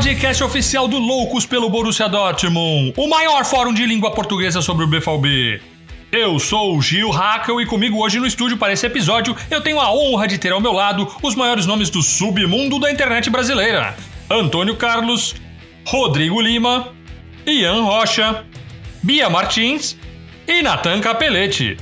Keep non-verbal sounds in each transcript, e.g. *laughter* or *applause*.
podcast oficial do Loucos pelo Borussia Dortmund, o maior fórum de língua portuguesa sobre o BVB. Eu sou o Gil Hackel e comigo hoje no estúdio para esse episódio eu tenho a honra de ter ao meu lado os maiores nomes do submundo da internet brasileira: Antônio Carlos, Rodrigo Lima, Ian Rocha, Bia Martins e Natan Capelete.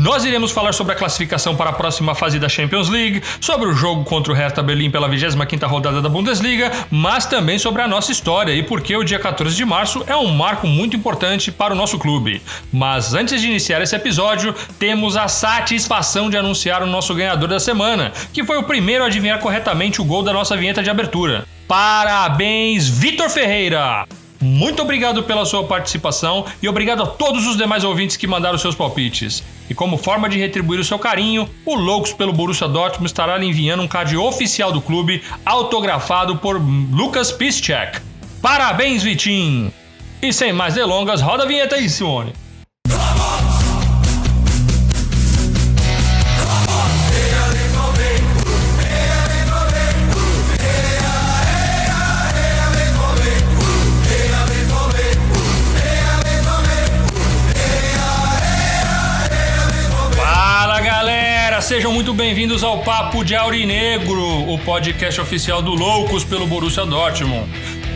Nós iremos falar sobre a classificação para a próxima fase da Champions League, sobre o jogo contra o Hertha Berlim pela 25ª rodada da Bundesliga, mas também sobre a nossa história e por que o dia 14 de março é um marco muito importante para o nosso clube. Mas antes de iniciar esse episódio, temos a satisfação de anunciar o nosso ganhador da semana, que foi o primeiro a adivinhar corretamente o gol da nossa vinheta de abertura. Parabéns, Vitor Ferreira! Muito obrigado pela sua participação e obrigado a todos os demais ouvintes que mandaram seus palpites. E como forma de retribuir o seu carinho, o Loucos pelo Borussia Dortmund estará lhe enviando um card oficial do clube, autografado por Lucas Piszczek. Parabéns, Vitinho! E sem mais delongas, roda a vinheta aí, Simone. Sejam muito bem-vindos ao Papo de Aurinegro, o podcast oficial do Loucos pelo Borussia Dortmund.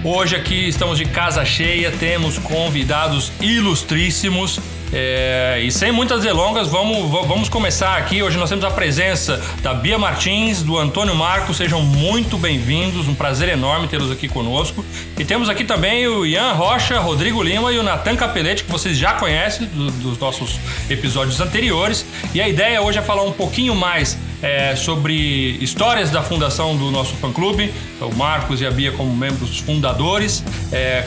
Hoje aqui estamos de casa cheia, temos convidados ilustríssimos é, e sem muitas delongas, vamos, vamos começar aqui. Hoje nós temos a presença da Bia Martins, do Antônio Marcos. Sejam muito bem-vindos, um prazer enorme tê-los aqui conosco. E temos aqui também o Ian Rocha, Rodrigo Lima e o Natan Capelete, que vocês já conhecem do, dos nossos episódios anteriores. E a ideia hoje é falar um pouquinho mais é, sobre histórias da fundação do nosso fã-clube, o Marcos e a Bia como membros fundadores. É,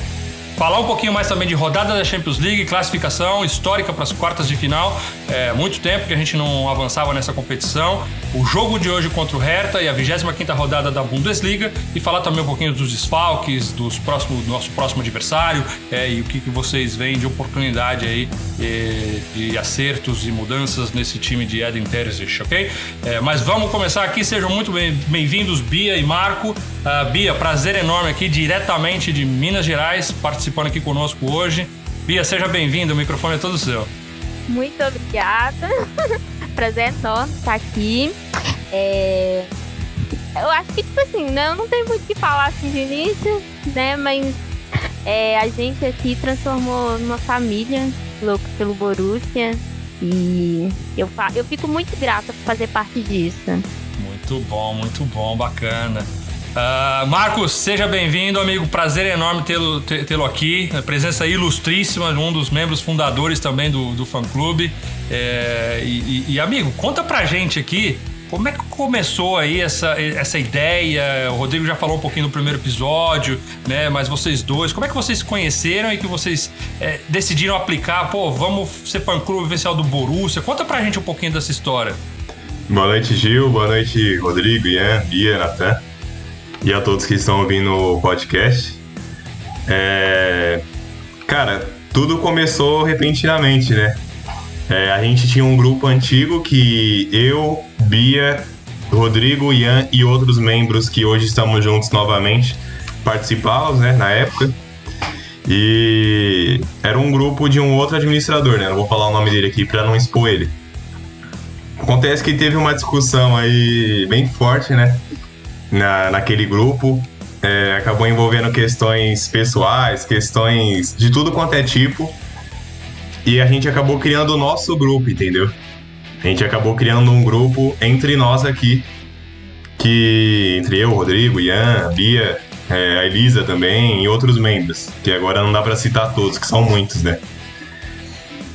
Falar um pouquinho mais também de rodada da Champions League, classificação histórica para as quartas de final. É muito tempo que a gente não avançava nessa competição. O jogo de hoje contra o Hertha e a 25ª rodada da Bundesliga. E falar também um pouquinho dos desfalques, dos próximos, do nosso próximo adversário é, e o que, que vocês veem de oportunidade aí é, de acertos e mudanças nesse time de Eden Terzic, ok? É, mas vamos começar aqui. Sejam muito bem-vindos, Bia e Marco. Uh, Bia, prazer enorme aqui diretamente de Minas Gerais, participando aqui conosco hoje. Bia, seja bem-vindo, o microfone é todo seu. Muito obrigada. *laughs* prazer enorme estar aqui. É... Eu acho que, tipo assim, não, não tem muito o que falar assim de início, né? Mas é, a gente aqui transformou numa família, louco pelo Borussia. E eu, eu fico muito grata por fazer parte disso. Muito bom, muito bom, bacana. Uh, Marcos, seja bem-vindo, amigo. Prazer enorme tê-lo tê aqui. Presença ilustríssima, um dos membros fundadores também do, do fã-clube. É, e, e, amigo, conta pra gente aqui como é que começou aí essa, essa ideia? O Rodrigo já falou um pouquinho no primeiro episódio, né? Mas vocês dois, como é que vocês se conheceram e que vocês é, decidiram aplicar? Pô, vamos ser fã-clube oficial do Borussia. Conta pra gente um pouquinho dessa história. Boa noite, Gil. Boa noite, Rodrigo, Ian, Bia, Natan e a todos que estão ouvindo o podcast. É... Cara, tudo começou repentinamente, né? É, a gente tinha um grupo antigo que eu, Bia, Rodrigo, Ian e outros membros que hoje estamos juntos novamente participávamos, né, na época. E era um grupo de um outro administrador, né? Não vou falar o nome dele aqui para não expor ele. Acontece que teve uma discussão aí bem forte, né? Na, naquele grupo. É, acabou envolvendo questões pessoais, questões de tudo quanto é tipo. E a gente acabou criando o nosso grupo, entendeu? A gente acabou criando um grupo entre nós aqui, que entre eu, Rodrigo, Ian, Bia, é, a Elisa também e outros membros, que agora não dá para citar todos, que são muitos, né?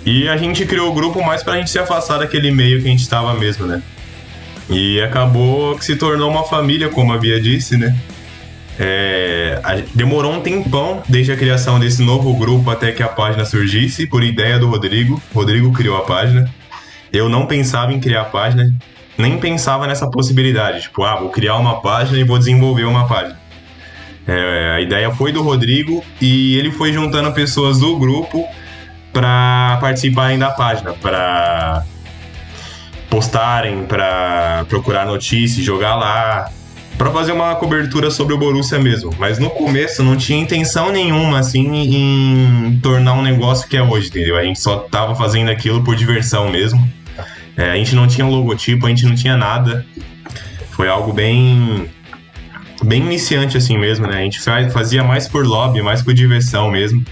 E a gente criou o grupo mais pra gente se afastar daquele meio que a gente estava mesmo, né? E acabou que se tornou uma família, como a Bia disse, né? É, demorou um tempão desde a criação desse novo grupo até que a página surgisse, por ideia do Rodrigo. Rodrigo criou a página. Eu não pensava em criar a página, nem pensava nessa possibilidade. Tipo, ah, vou criar uma página e vou desenvolver uma página. É, a ideia foi do Rodrigo e ele foi juntando pessoas do grupo para participarem da página, para postarem, para procurar notícias, jogar lá. para fazer uma cobertura sobre o Borussia mesmo. Mas no começo não tinha intenção nenhuma, assim, em tornar um negócio que é hoje, entendeu? A gente só tava fazendo aquilo por diversão mesmo. É, a gente não tinha logotipo, a gente não tinha nada. Foi algo bem bem iniciante assim mesmo, né? A gente fazia mais por lobby, mais por diversão mesmo.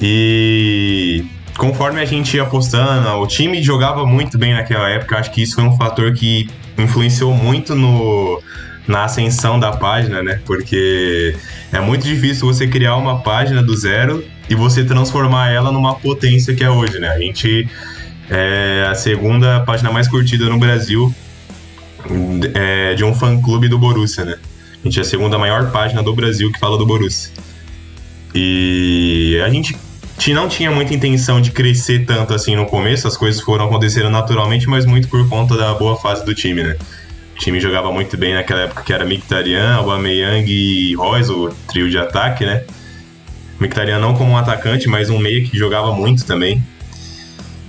E conforme a gente ia apostando, o time jogava muito bem naquela época. Acho que isso foi um fator que influenciou muito no, na ascensão da página, né? Porque é muito difícil você criar uma página do zero e você transformar ela numa potência que é hoje, né? A gente é a segunda página mais curtida no Brasil é, de um fã-clube do Borussia, né? A gente é a segunda maior página do Brasil que fala do Borussia. E a gente não tinha muita intenção de crescer tanto assim no começo, as coisas foram acontecendo naturalmente, mas muito por conta da boa fase do time, né? O time jogava muito bem naquela época que era Mkhitaryan, Aubameyang e Royce, o trio de ataque, né? Mkhitaryan não como um atacante, mas um meia que jogava muito também.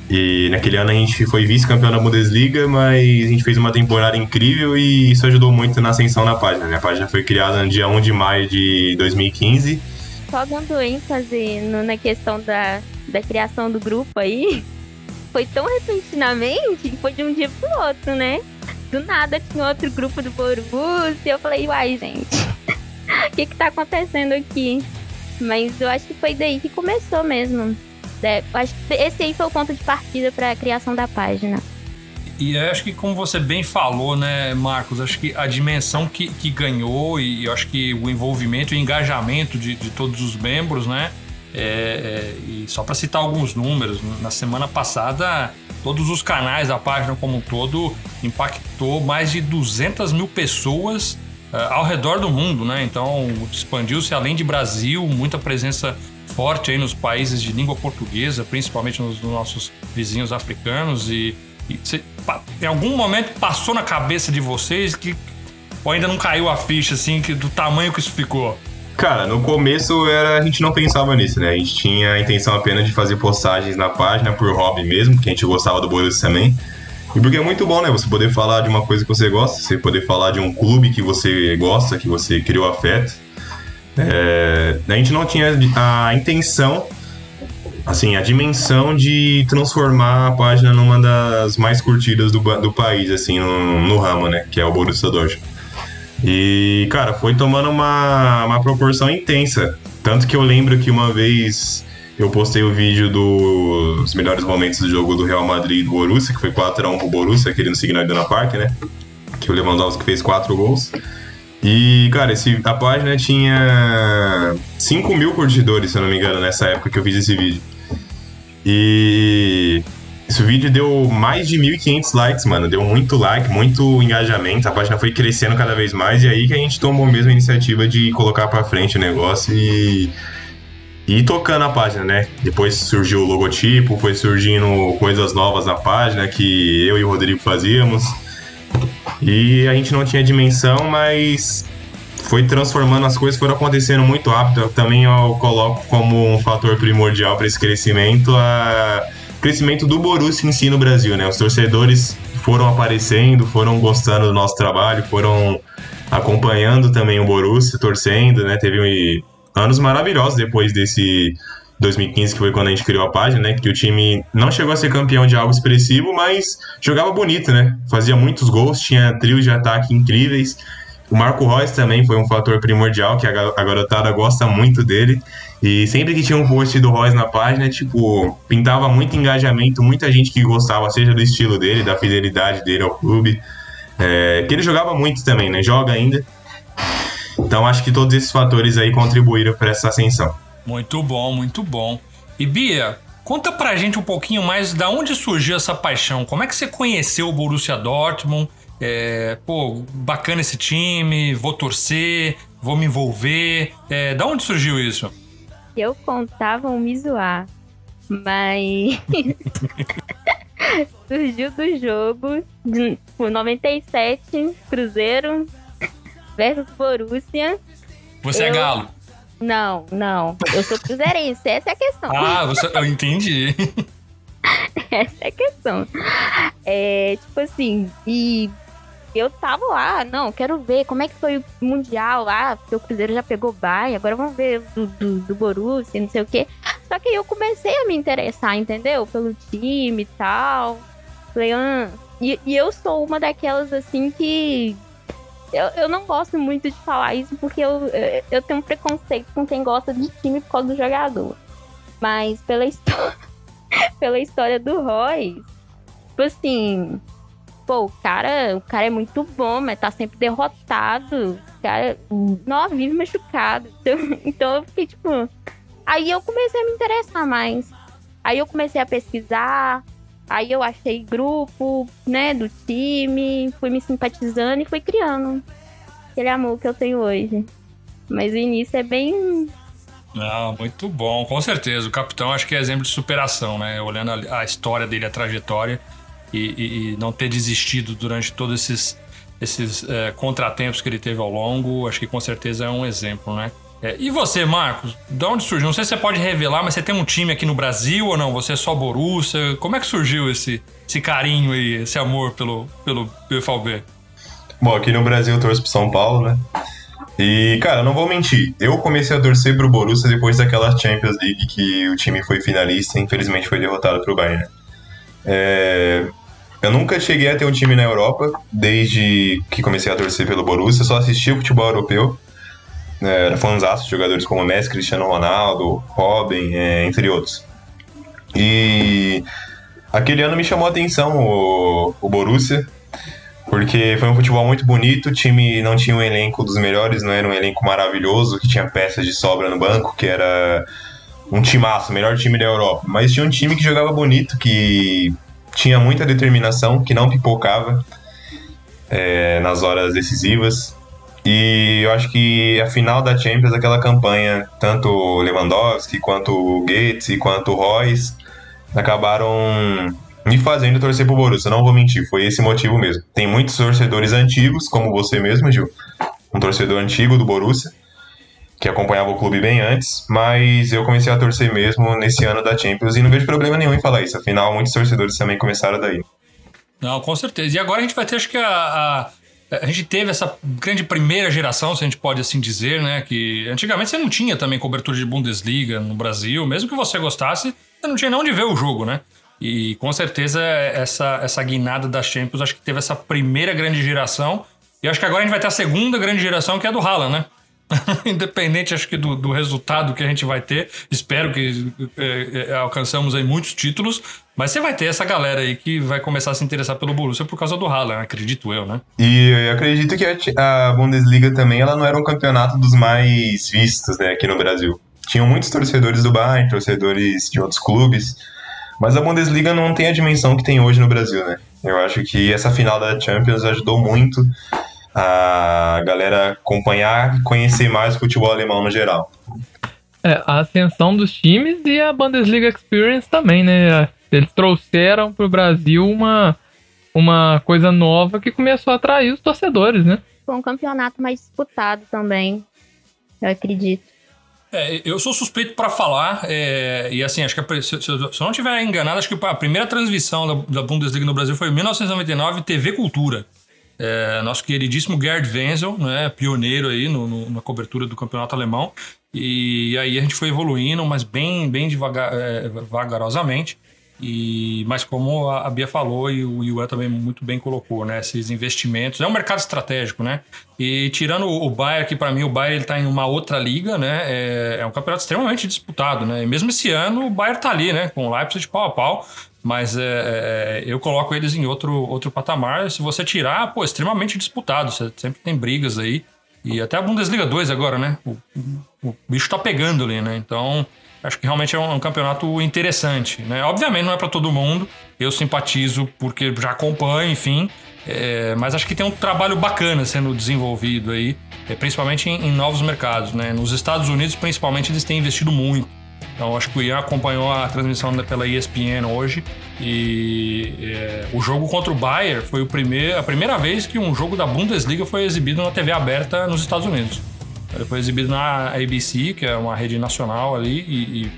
E naquele ano a gente foi vice-campeão da Bundesliga, mas a gente fez uma temporada incrível e isso ajudou muito na ascensão da página. Né? A página foi criada no dia 1 de maio de 2015. Só dando ênfase no, na questão da, da criação do grupo aí, *laughs* foi tão repentinamente que foi de um dia pro outro, né? Do nada tinha outro grupo do Borussia e eu falei, uai, gente, o *laughs* que que tá acontecendo aqui? Mas eu acho que foi daí que começou mesmo. É, acho que esse aí foi o ponto de partida para a criação da página. E acho que, como você bem falou, né, Marcos, acho que a dimensão que, que ganhou e eu acho que o envolvimento e engajamento de, de todos os membros, né? É, é, e só para citar alguns números, na semana passada, todos os canais da página como um todo impactou mais de 200 mil pessoas uh, ao redor do mundo, né? Então expandiu-se além de Brasil, muita presença forte aí nos países de língua portuguesa, principalmente nos, nos nossos vizinhos africanos. E, e em algum momento passou na cabeça de vocês que ou ainda não caiu a ficha, assim, que, do tamanho que isso ficou? Cara, no começo era, a gente não pensava nisso, né? A gente tinha a intenção apenas de fazer postagens na página por hobby mesmo, porque a gente gostava do Borussia também. E porque é muito bom, né? Você poder falar de uma coisa que você gosta, você poder falar de um clube que você gosta, que você criou afeto. É, a gente não tinha a intenção, assim, a dimensão de transformar a página numa das mais curtidas do, do país, assim, no, no ramo, né? Que é o Borussia Dortmund. E, cara, foi tomando uma, uma proporção intensa. Tanto que eu lembro que uma vez eu postei o vídeo dos melhores momentos do jogo do Real Madrid e do Borussia, que foi 4x1 pro Borussia, aquele no Signal Iduna Park, né? Que o Lewandowski fez 4 gols. E, cara, esse, a página tinha 5 mil curtidores, se eu não me engano, nessa época que eu fiz esse vídeo. E esse vídeo deu mais de 1.500 likes, mano. Deu muito like, muito engajamento. A página foi crescendo cada vez mais. E aí que a gente tomou mesmo a iniciativa de colocar pra frente o negócio e. E tocando a página, né? Depois surgiu o logotipo, foi surgindo coisas novas na página que eu e o Rodrigo fazíamos. E a gente não tinha dimensão, mas foi transformando as coisas, foram acontecendo muito rápido. Também eu coloco como um fator primordial para esse crescimento a crescimento do Borussia em si no Brasil, né? Os torcedores foram aparecendo, foram gostando do nosso trabalho, foram acompanhando também o Borussia, torcendo, né? Teve anos maravilhosos depois desse 2015, que foi quando a gente criou a página, né? Que o time não chegou a ser campeão de algo expressivo, mas jogava bonito, né? Fazia muitos gols, tinha trios de ataque incríveis. O Marco Reus também foi um fator primordial, que a garotada gosta muito dele. E sempre que tinha um post do Reus na página, tipo, pintava muito engajamento, muita gente que gostava, seja do estilo dele, da fidelidade dele ao clube. É, que ele jogava muito também, né? Joga ainda. Então acho que todos esses fatores aí contribuíram para essa ascensão. Muito bom, muito bom. E Bia, conta pra gente um pouquinho mais da onde surgiu essa paixão. Como é que você conheceu o Borussia Dortmund? É, pô, bacana esse time, vou torcer, vou me envolver. É, da onde surgiu isso? Eu contava um me zoar, mas *laughs* surgiu do jogo de 97, Cruzeiro versus Borussia. Você é eu... é galo? Não, não. Eu sou cruzeirense, essa é a questão. Ah, você, eu entendi. *laughs* essa é a questão. É, tipo assim, e eu tava lá, não, quero ver como é que foi o Mundial lá, porque o Cruzeiro já pegou Bayern, agora vamos ver do, do, do Borussia, não sei o quê. Só que aí eu comecei a me interessar, entendeu? Pelo time e tal. Falei, ah. E, e eu sou uma daquelas, assim, que eu, eu não gosto muito de falar isso porque eu, eu tenho um preconceito com quem gosta de time por causa do jogador. Mas pela *laughs* história, pela história do Roy, tipo assim, pô, o cara, o cara é muito bom, mas tá sempre derrotado. O cara não vive machucado. Então, *laughs* então eu fiquei tipo. Aí eu comecei a me interessar mais. Aí eu comecei a pesquisar, Aí eu achei grupo, né, do time, fui me simpatizando e fui criando aquele amor que eu tenho hoje. Mas o início é bem. Ah, muito bom, com certeza. O capitão acho que é exemplo de superação, né? Olhando a, a história dele, a trajetória e, e, e, não ter desistido durante todos esses, esses é, contratempos que ele teve ao longo, acho que com certeza é um exemplo, né? É, e você, Marcos? De onde surgiu? Não sei se você pode revelar, mas você tem um time aqui no Brasil ou não? Você é só Borussia? Como é que surgiu esse, esse carinho e esse amor pelo, pelo PFB? Bom, aqui no Brasil eu torço pro São Paulo, né? E, cara, não vou mentir. Eu comecei a torcer pro Borussia depois daquela Champions League que o time foi finalista e infelizmente foi derrotado pro Bayern. É... Eu nunca cheguei a ter um time na Europa desde que comecei a torcer pelo Borussia, só assisti o futebol europeu era fãzaço de jogadores como Messi, Cristiano Ronaldo, Robin, é, entre outros. E aquele ano me chamou a atenção o, o Borussia, porque foi um futebol muito bonito, o time não tinha um elenco dos melhores, não era um elenco maravilhoso, que tinha peças de sobra no banco, que era um timaço, o melhor time da Europa. Mas tinha um time que jogava bonito, que tinha muita determinação, que não pipocava é, nas horas decisivas. E eu acho que a final da Champions, aquela campanha, tanto Lewandowski, quanto Gates e quanto Royce, acabaram me fazendo torcer pro Borussia. Não vou mentir, foi esse motivo mesmo. Tem muitos torcedores antigos, como você mesmo, Gil, um torcedor antigo do Borussia, que acompanhava o clube bem antes, mas eu comecei a torcer mesmo nesse ano da Champions e não vejo problema nenhum em falar isso. Afinal, muitos torcedores também começaram daí. Não, com certeza. E agora a gente vai ter, acho que, a, a a gente teve essa grande primeira geração, se a gente pode assim dizer, né? Que antigamente você não tinha também cobertura de Bundesliga no Brasil, mesmo que você gostasse, você não tinha nem onde ver o jogo, né? E com certeza essa, essa guinada da Champions, acho que teve essa primeira grande geração. E acho que agora a gente vai ter a segunda grande geração, que é a do Haaland, né? *laughs* Independente, acho que do, do, resultado que a gente vai ter, espero que é, é, alcançamos aí muitos títulos, mas você vai ter essa galera aí que vai começar a se interessar pelo Borussia por causa do Haaland, acredito eu, né? E eu acredito que a Bundesliga também, ela não era um campeonato dos mais vistos, né, aqui no Brasil. Tinham muitos torcedores do Bayern, torcedores de outros clubes, mas a Bundesliga não tem a dimensão que tem hoje no Brasil, né? Eu acho que essa final da Champions ajudou muito a galera acompanhar e conhecer mais o futebol alemão no geral. É, a ascensão dos times e a Bundesliga Experience também, né? Eles trouxeram para o Brasil uma, uma coisa nova que começou a atrair os torcedores, né? Foi um campeonato mais disputado também, eu acredito. É, eu sou suspeito para falar, é, e assim, acho que se, se, eu não estiver enganado, acho que a primeira transmissão da, da Bundesliga no Brasil foi em 1999, TV Cultura. É, nosso queridíssimo Gerd Wenzel, né, pioneiro aí no, no, na cobertura do campeonato alemão. E aí a gente foi evoluindo, mas bem, bem devagar, é, vagarosamente. E, mas como a Bia falou e o Iwan também muito bem colocou, né? Esses investimentos. É um mercado estratégico, né? E tirando o Bayern, que para mim o Bayern ele tá em uma outra liga, né? É, é, um campeonato extremamente disputado, né? E mesmo esse ano o Bayern tá ali, né? Com o Leipzig pau a pau. Mas é, é, eu coloco eles em outro, outro patamar. Se você tirar, pô, extremamente disputado. Você sempre tem brigas aí. E até a Bundesliga 2 agora, né? O, o, bicho tá pegando ali, né? Então, acho que realmente é um, um campeonato interessante, né? Obviamente não é para todo mundo. Eu simpatizo porque já acompanho, enfim. É, mas acho que tem um trabalho bacana sendo desenvolvido aí, é, principalmente em, em novos mercados, né? Nos Estados Unidos, principalmente, eles têm investido muito. Então acho que o Ian acompanhou a transmissão pela ESPN hoje e é, o jogo contra o Bayern foi o primeiro, a primeira vez que um jogo da Bundesliga foi exibido na TV aberta nos Estados Unidos. Ele foi exibido na ABC, que é uma rede nacional ali, e, e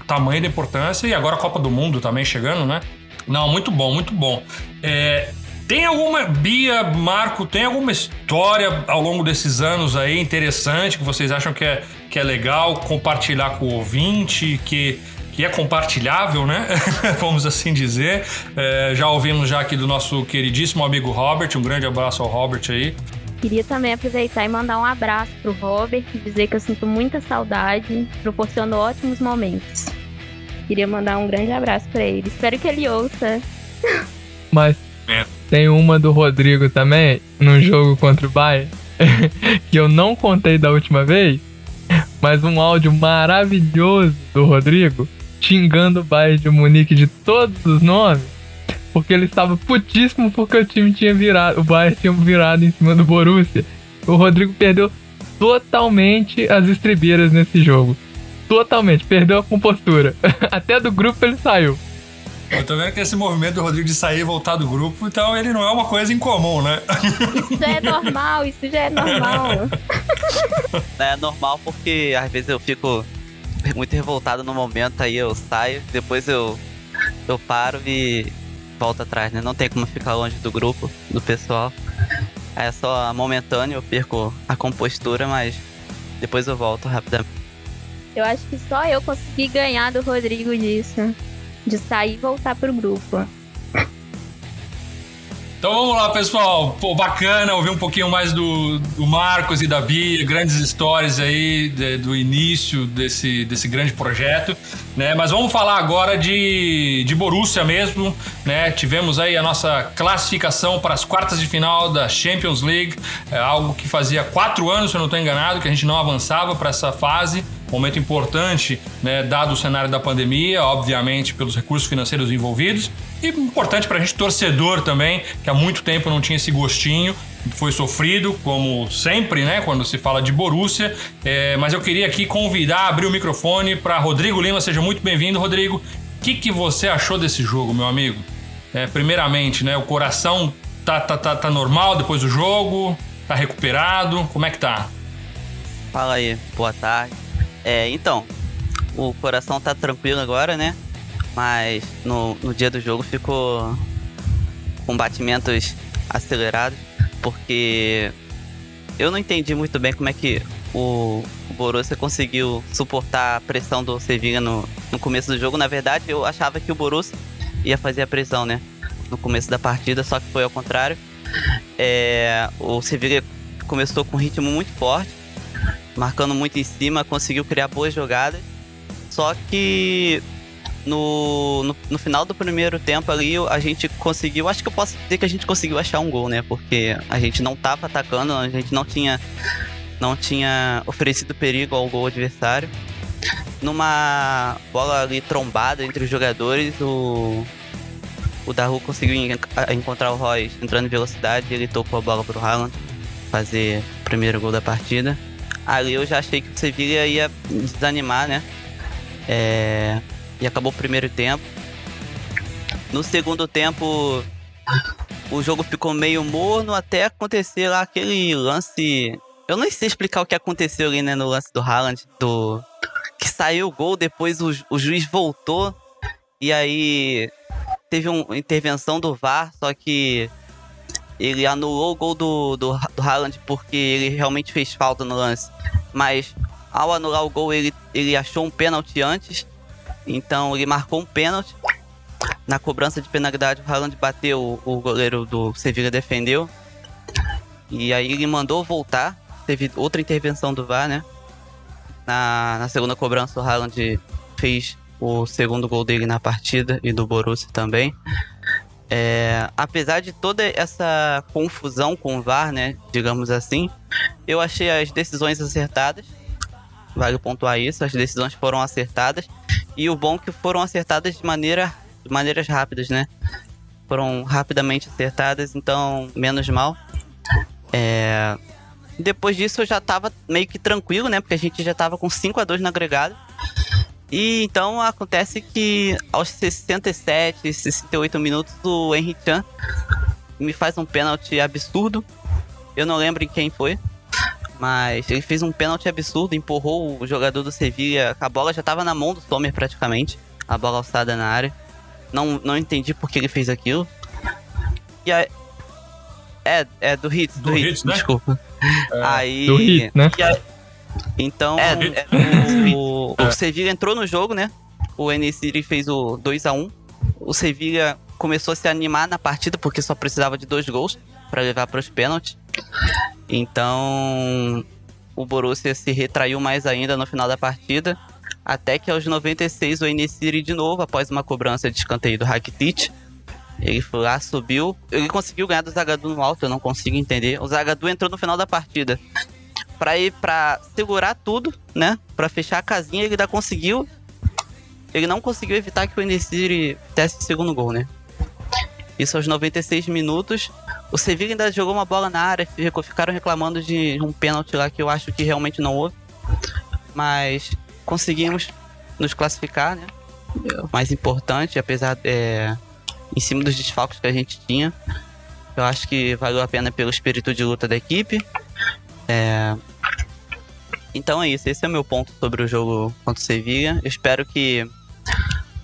o tamanho da importância, e agora a Copa do Mundo também chegando, né? Não, muito bom, muito bom. É, Tem alguma, Bia, Marco, tem alguma história ao longo desses anos aí interessante que vocês acham que é, que é legal compartilhar com o ouvinte, que, que é compartilhável, né? *laughs* Vamos assim dizer. É, já ouvimos já aqui do nosso queridíssimo amigo Robert, um grande abraço ao Robert aí. Queria também aproveitar e mandar um abraço pro Robert, dizer que eu sinto muita saudade, proporcionou ótimos momentos. Queria mandar um grande abraço para ele. Espero que ele ouça. Mas tem uma do Rodrigo também, num jogo contra o Bayern, *laughs* que eu não contei da última vez, mas um áudio maravilhoso do Rodrigo xingando o Bayern de Munique de todos os nomes, porque ele estava putíssimo porque o time tinha virado, o Bayern tinha virado em cima do Borussia. O Rodrigo perdeu totalmente as estribeiras nesse jogo. Totalmente, perdeu a compostura. *laughs* Até do grupo ele saiu. Eu tô vendo que esse movimento do Rodrigo de sair e voltar do grupo, então ele não é uma coisa incomum, né? Isso já é normal, isso já é normal. *laughs* É normal porque às vezes eu fico muito revoltado no momento, aí eu saio, depois eu, eu paro e volto atrás, né? Não tem como ficar longe do grupo, do pessoal. É só momentâneo, eu perco a compostura, mas depois eu volto rapidamente. Eu acho que só eu consegui ganhar do Rodrigo disso. De sair e voltar pro grupo. Então vamos lá, pessoal. Pô, bacana ouvir um pouquinho mais do, do Marcos e da Bia, grandes histórias aí de, do início desse, desse grande projeto, né? Mas vamos falar agora de, de Borussia mesmo, né? Tivemos aí a nossa classificação para as quartas de final da Champions League, é algo que fazia quatro anos, se eu não estou enganado, que a gente não avançava para essa fase momento importante, né, dado o cenário da pandemia, obviamente pelos recursos financeiros envolvidos, e importante para a gente torcedor também, que há muito tempo não tinha esse gostinho, foi sofrido, como sempre, né, quando se fala de Borussia. É, mas eu queria aqui convidar, abrir o microfone para Rodrigo Lima, seja muito bem-vindo, Rodrigo. O que, que você achou desse jogo, meu amigo? É, primeiramente, né, o coração tá, tá, tá, tá normal depois do jogo? Tá recuperado? Como é que tá? Fala aí, boa tarde. É, então, o coração tá tranquilo agora, né? Mas no, no dia do jogo ficou com batimentos acelerados, porque eu não entendi muito bem como é que o, o Borussia conseguiu suportar a pressão do Sevilla no, no começo do jogo. Na verdade, eu achava que o Borussia ia fazer a pressão, né? No começo da partida, só que foi ao contrário. É, o Sevilla começou com um ritmo muito forte marcando muito em cima, conseguiu criar boas jogadas. Só que no, no, no, final do primeiro tempo ali, a gente conseguiu. Acho que eu posso dizer que a gente conseguiu achar um gol, né? Porque a gente não tava atacando, a gente não tinha, não tinha oferecido perigo ao gol adversário. Numa bola ali trombada entre os jogadores, o, o Daru conseguiu encontrar o Royce entrando em velocidade. Ele tocou a bola pro Haaland fazer o primeiro gol da partida ali eu já achei que o Sevilla ia desanimar, né? É... E acabou o primeiro tempo. No segundo tempo, o jogo ficou meio morno até acontecer lá aquele lance. Eu não sei explicar o que aconteceu ali, né, no lance do Haaland, do. Que saiu o gol, depois o, o juiz voltou. E aí teve uma intervenção do VAR, só que ele anulou o gol do, do, do Haaland porque ele realmente fez falta no lance. Mas ao anular o gol, ele, ele achou um pênalti antes. Então ele marcou um pênalti. Na cobrança de penalidade, o Haaland bateu, o goleiro do Sevilla defendeu. E aí ele mandou voltar. Teve outra intervenção do VAR, né? Na, na segunda cobrança, o Haaland fez o segundo gol dele na partida e do Borussia também. É, apesar de toda essa confusão com o VAR, né, digamos assim, eu achei as decisões acertadas. Vale pontuar isso, as decisões foram acertadas. E o bom é que foram acertadas de, maneira, de maneiras rápidas, né? Foram rapidamente acertadas, então menos mal. É... Depois disso eu já tava meio que tranquilo, né? Porque a gente já tava com 5 a 2 no agregado. E então acontece que aos 67, 68 minutos o Henry Chan me faz um pênalti absurdo. Eu não lembro quem foi. Mas ele fez um pênalti absurdo, empurrou o jogador do Sevilla. A bola já estava na mão do Sommer praticamente. A bola alçada na área. Não, não entendi por que ele fez aquilo. E aí, É, é do Hits, do, Do Hits, Hits, né? desculpa. Aí. Do Hit, né? e aí- então, É, é, o, o *laughs* Sevilla entrou no jogo, né? O N-City fez o 2x1. O Sevilla começou a se animar na partida porque só precisava de dois gols para levar para os pênaltis. Então, o Borussia se retraiu mais ainda no final da partida. Até que aos 96 o N-City de novo, após uma cobrança de escanteio do Rakitic, ele foi lá, subiu. Ele conseguiu ganhar do Zagadou no alto, eu não consigo entender. O Zagadou entrou no final da partida pra ir pra segurar tudo, né? Pra fechar a casinha, ele ainda conseguiu. Ele não conseguiu evitar que o Enesiri desse o segundo gol, né? Isso aos 96 minutos. O Sevilla ainda jogou uma bola na área, ficaram reclamando de um pênalti lá que eu acho que realmente não houve. Mas conseguimos nos classificar, né? O mais importante, apesar é, em cima dos desfalques que a gente tinha. Eu acho que valeu a pena pelo espírito de luta da equipe. É, Então é isso, esse é o meu ponto sobre o jogo contra o Sevilla. Eu espero que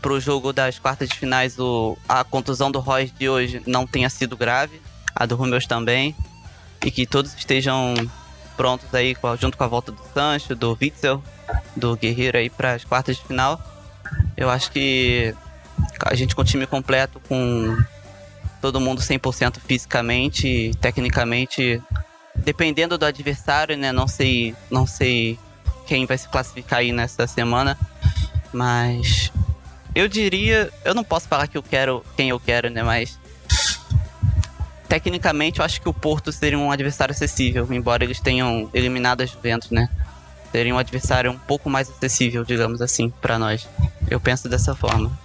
pro jogo das quartas de finais o, a contusão do Royce de hoje não tenha sido grave, a do Rumeus também, e que todos estejam prontos aí junto com a volta do Sancho, do Witzel, do Guerreiro aí para as quartas de final. Eu acho que a gente com o time completo, com todo mundo 100% fisicamente e tecnicamente, dependendo do adversário, né? Não sei, não sei quem vai se classificar aí nessa semana, mas eu diria, eu não posso falar que eu quero quem eu quero, né? Mas tecnicamente eu acho que o Porto seria um adversário acessível, embora eles tenham eliminado a Juventus, né? Seria um adversário um pouco mais acessível, digamos assim, pra nós. Eu penso dessa forma.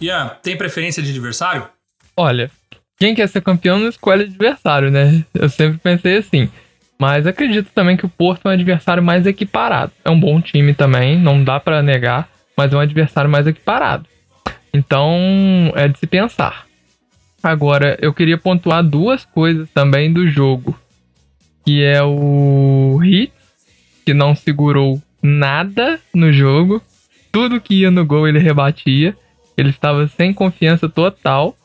Ian, tem preferência de adversário? Olha, quem quer ser campeão não escolhe adversário, né? Eu sempre pensei assim. Mas acredito também que o Porto é um adversário mais equiparado. É um bom time também, não dá pra negar, mas é um adversário mais equiparado. Então, é de se pensar. Agora, eu queria pontuar duas coisas também do jogo. Que é o Hits, que não segurou nada no jogo. Tudo que ia no gol ele rebatia. Ele estava sem confiança total.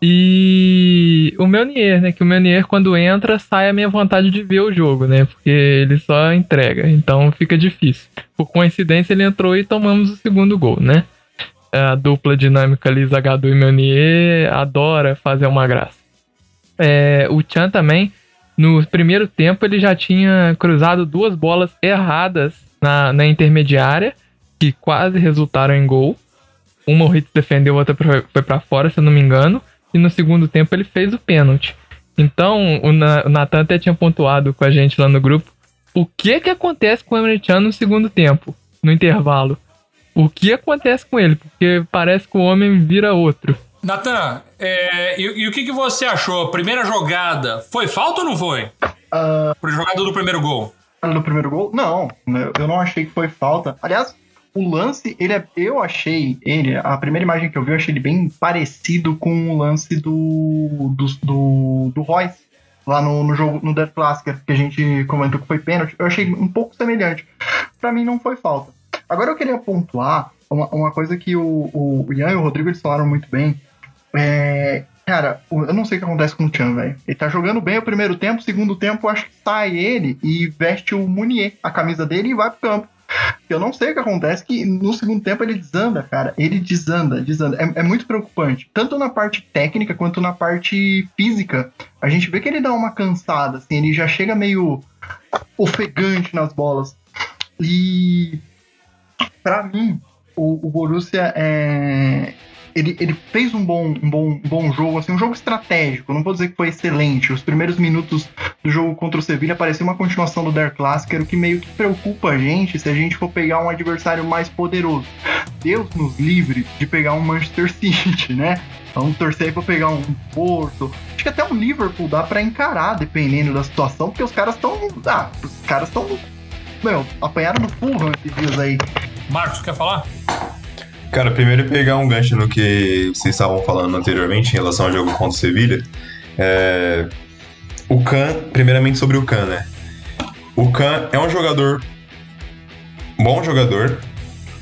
E o Meunier, né? Que o Meunier, quando entra, sai a minha vontade de ver o jogo, né? Porque ele só entrega, então fica difícil. Por coincidência, ele entrou e tomamos o segundo gol, né? A dupla dinâmica ali, Zagadou e Meunier, adora fazer uma graça. É, o Chan também, no primeiro tempo, ele já tinha cruzado duas bolas erradas na, na intermediária, que quase resultaram em gol. Uma o Hitz defendeu, a outra foi pra fora, se eu não me engano. E no segundo tempo ele fez o pênalti. Então, o, Na- o Nathan até tinha pontuado com a gente lá no grupo. O que que acontece com o Emre Can no segundo tempo, no intervalo? O que acontece com ele? Porque parece que o homem vira outro. Natan, é, e, e o que, que você achou? Primeira jogada, foi falta ou não foi? Ah, Pro jogada do primeiro gol. no primeiro gol? Não, eu, eu não achei que foi falta. Aliás, o lance, ele é, eu achei ele, a primeira imagem que eu vi, eu achei ele bem parecido com o lance do do, do, do Royce, lá no, no jogo, no Death Classic, que a gente comentou que foi pênalti. Eu achei um pouco semelhante. Pra mim não foi falta. Agora eu queria pontuar uma, uma coisa que o, o Ian e o Rodrigo eles falaram muito bem. É, Cara, eu não sei o que acontece com o Chan, velho. Ele tá jogando bem o primeiro tempo, segundo tempo, acho que sai ele e veste o Munier, a camisa dele, e vai pro campo. Eu não sei o que acontece, que no segundo tempo ele desanda, cara. Ele desanda, desanda. É, é muito preocupante. Tanto na parte técnica quanto na parte física. A gente vê que ele dá uma cansada, assim, ele já chega meio ofegante nas bolas. E pra mim, o, o Borussia é. Ele, ele fez um bom, um, bom, um bom jogo, assim, um jogo estratégico. Não vou dizer que foi excelente. Os primeiros minutos do jogo contra o Sevilla parecia uma continuação do Der Clássico, que meio que preocupa a gente se a gente for pegar um adversário mais poderoso. Deus nos livre de pegar um Manchester *laughs* City, né? Vamos torcer pra pegar um Porto. Acho que até um Liverpool dá pra encarar, dependendo da situação, porque os caras estão. Ah, os caras estão. Meu, apanharam no Fulham esses dias aí. Marcos, quer falar? Cara, primeiro pegar um gancho no que vocês estavam falando anteriormente em relação ao jogo contra o Sevilha. É... O Khan, primeiramente sobre o Khan, né? O Khan é um jogador, bom jogador,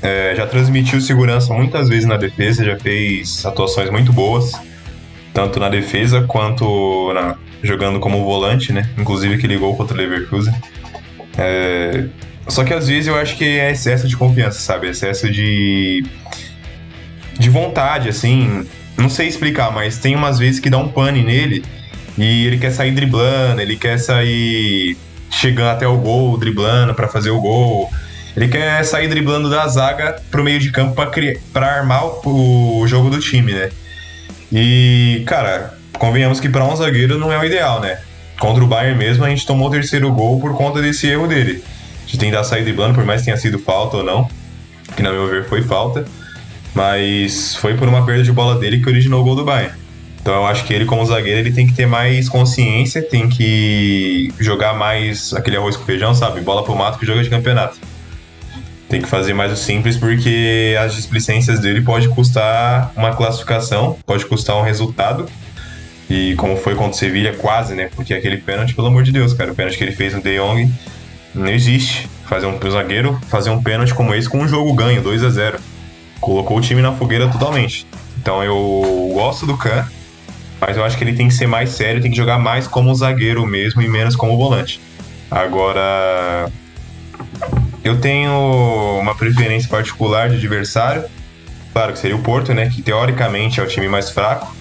é, já transmitiu segurança muitas vezes na defesa, já fez atuações muito boas. tanto na defesa quanto na, jogando como volante, né? Inclusive aquele gol contra o Leverkusen. É, só que às vezes eu acho que é excesso de confiança, sabe? Excesso de. de vontade, assim. Não sei explicar, mas tem umas vezes que dá um pane nele e ele quer sair driblando, ele quer sair chegando até o gol, driblando para fazer o gol. Ele quer sair driblando da zaga pro meio de campo para armar o, o jogo do time, né? E, cara, convenhamos que para um zagueiro não é o ideal, né? Contra o Bayern mesmo, a gente tomou o terceiro gol por conta desse erro dele. De tentar sair driblando, por mais que tenha sido falta ou não. Que, na meu ver, foi falta. Mas foi por uma perda de bola dele que originou o gol do Bayern. Então eu acho que ele, como zagueiro, ele tem que ter mais consciência, tem que jogar mais aquele arroz com feijão, sabe? Bola pro mato que joga de campeonato. Tem que fazer mais o simples porque as displicências dele pode custar uma classificação, pode custar um resultado. E como foi contra o Sevilha, quase, né? Porque aquele pênalti, pelo amor de Deus, cara, o pênalti que ele fez no De Jong não existe. Fazer um, zagueiro fazer um pênalti como esse com um jogo ganho, 2 a 0 Colocou o time na fogueira totalmente. Então eu gosto do Kahn, mas eu acho que ele tem que ser mais sério, tem que jogar mais como zagueiro mesmo e menos como volante. Agora, eu tenho uma preferência particular de adversário. Claro que seria o Porto, né? Que teoricamente é o time mais fraco,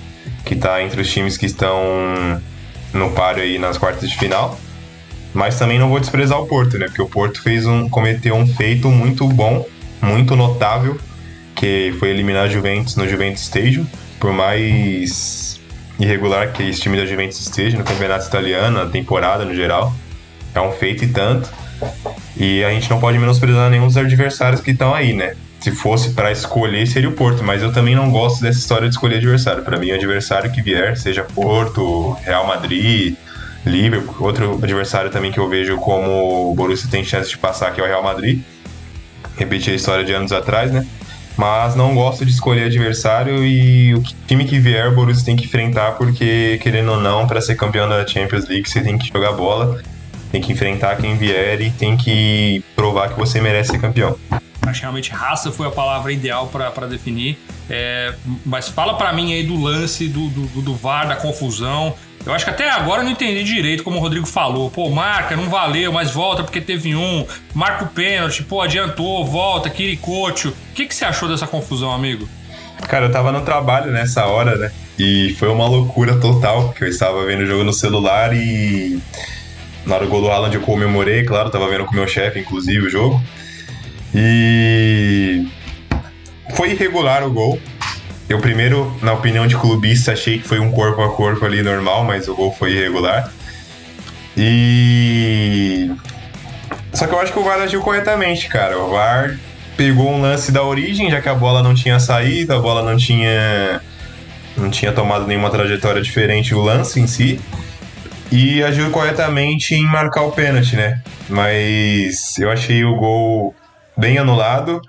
que está entre os times que estão no páreo aí nas quartas de final. Mas também não vou desprezar o Porto, né? Porque o Porto fez um, cometeu um feito muito bom, muito notável, que foi eliminar a Juventus no Juventus Stadium. Por mais irregular que esse time da Juventus esteja no campeonato italiano, na temporada no geral. É um feito e tanto. E a gente não pode menosprezar nenhum dos adversários que estão aí, né? Se fosse para escolher, seria o Porto, mas eu também não gosto dessa história de escolher adversário. Para mim, o adversário que vier, seja Porto, Real Madrid, Liverpool, outro adversário também que eu vejo como o Borussia tem chance de passar, que é o Real Madrid. Repetir a história de anos atrás, né? mas não gosto de escolher adversário e o time que vier o Borussia tem que enfrentar porque querendo ou não para ser campeão da Champions League você tem que jogar bola, tem que enfrentar quem vier e tem que provar que você merece ser campeão. Acho que realmente raça foi a palavra ideal para definir. É, mas fala para mim aí do lance do, do, do VAR, da confusão. Eu acho que até agora eu não entendi direito como o Rodrigo falou. Pô, marca, não valeu, mas volta porque teve um. Marca o pênalti, pô, adiantou, volta, Kirikocho. O que, que você achou dessa confusão, amigo? Cara, eu tava no trabalho nessa hora, né? E foi uma loucura total, porque eu estava vendo o jogo no celular e. Na hora do gol do Haaland eu comemorei, claro, tava vendo com o meu chefe, inclusive, o jogo. E. Foi irregular o gol, eu primeiro, na opinião de clubista, achei que foi um corpo a corpo ali normal, mas o gol foi irregular. E. Só que eu acho que o VAR agiu corretamente, cara. O VAR pegou um lance da origem, já que a bola não tinha saído, a bola não tinha. não tinha tomado nenhuma trajetória diferente o lance em si. E agiu corretamente em marcar o pênalti, né? Mas eu achei o gol bem anulado.